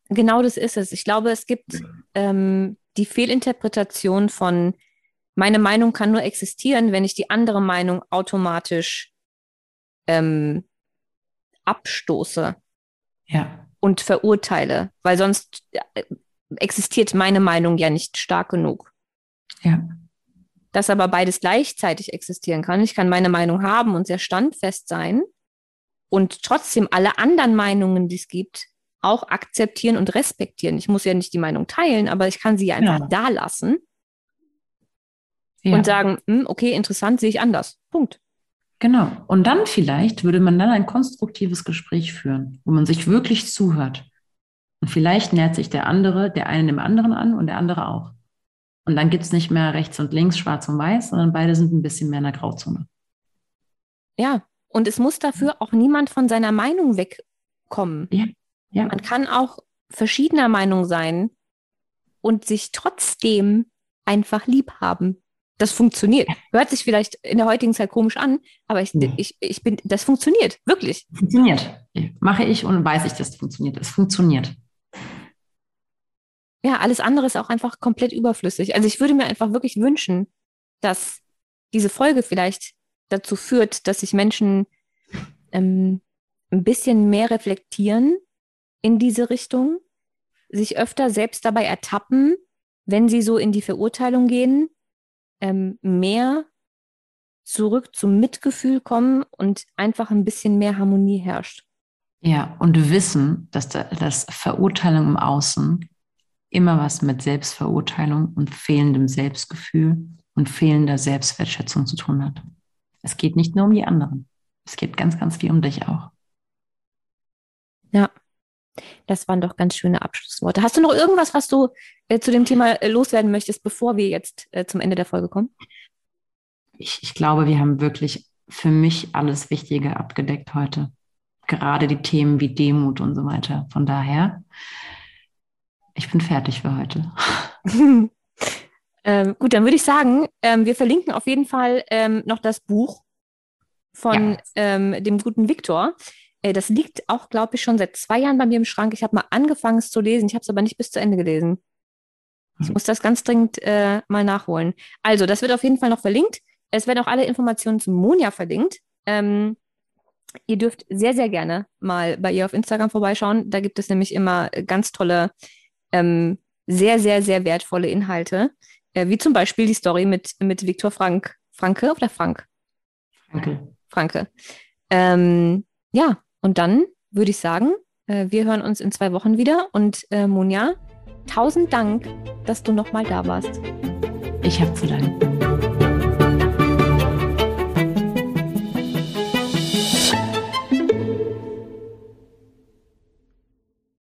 Genau das ist es. Ich glaube, es gibt ähm, die Fehlinterpretation von, meine Meinung kann nur existieren, wenn ich die andere Meinung automatisch ähm, abstoße. Ja. Und verurteile, weil sonst äh, existiert meine Meinung ja nicht stark genug. Ja. Dass aber beides gleichzeitig existieren kann. Ich kann meine Meinung haben und sehr standfest sein und trotzdem alle anderen Meinungen, die es gibt, auch akzeptieren und respektieren. Ich muss ja nicht die Meinung teilen, aber ich kann sie ja einfach ja. da lassen ja. und sagen, hm, okay, interessant, sehe ich anders. Punkt. Genau. Und dann vielleicht würde man dann ein konstruktives Gespräch führen, wo man sich wirklich zuhört. Und vielleicht nähert sich der andere, der eine dem anderen an und der andere auch. Und dann gibt es nicht mehr rechts und links, schwarz und weiß, sondern beide sind ein bisschen mehr in der Grauzone. Ja, und es muss dafür auch niemand von seiner Meinung wegkommen. Ja. ja. Man kann auch verschiedener Meinung sein und sich trotzdem einfach lieb haben. Das funktioniert. Hört sich vielleicht in der heutigen Zeit komisch an, aber ich, nee. ich, ich bin, das funktioniert, wirklich. Funktioniert. Mache ich und weiß ich, dass es funktioniert. Es funktioniert. Ja, alles andere ist auch einfach komplett überflüssig. Also ich würde mir einfach wirklich wünschen, dass diese Folge vielleicht dazu führt, dass sich Menschen ähm, ein bisschen mehr reflektieren in diese Richtung, sich öfter selbst dabei ertappen, wenn sie so in die Verurteilung gehen, ähm, mehr zurück zum Mitgefühl kommen und einfach ein bisschen mehr Harmonie herrscht. Ja, und wissen, dass das Verurteilung im Außen immer was mit Selbstverurteilung und fehlendem Selbstgefühl und fehlender Selbstwertschätzung zu tun hat. Es geht nicht nur um die anderen. Es geht ganz, ganz viel um dich auch. Ja, das waren doch ganz schöne Abschlussworte. Hast du noch irgendwas, was du äh, zu dem Thema äh, loswerden möchtest, bevor wir jetzt äh, zum Ende der Folge kommen? Ich, ich glaube, wir haben wirklich für mich alles Wichtige abgedeckt heute. Gerade die Themen wie Demut und so weiter. Von daher, ich bin fertig für heute. *laughs* ähm, gut, dann würde ich sagen, ähm, wir verlinken auf jeden Fall ähm, noch das Buch von ja. Ähm, dem guten Viktor. Äh, das liegt auch, glaube ich, schon seit zwei Jahren bei mir im Schrank. Ich habe mal angefangen, es zu lesen. Ich habe es aber nicht bis zu Ende gelesen. Ich mhm. muss das ganz dringend äh, mal nachholen. Also, das wird auf jeden Fall noch verlinkt. Es werden auch alle Informationen zum Monja verlinkt. Ähm, ihr dürft sehr, sehr gerne mal bei ihr auf Instagram vorbeischauen. Da gibt es nämlich immer ganz tolle, ähm, sehr, sehr, sehr wertvolle Inhalte. Äh, wie zum Beispiel die Story mit, mit Viktor Frank. Franke oder Frank? Franke. Franke. Ähm, ja, und dann würde ich sagen, äh, wir hören uns in zwei Wochen wieder. Und äh, Monja, tausend Dank, dass du nochmal da warst. Ich habe zu danken.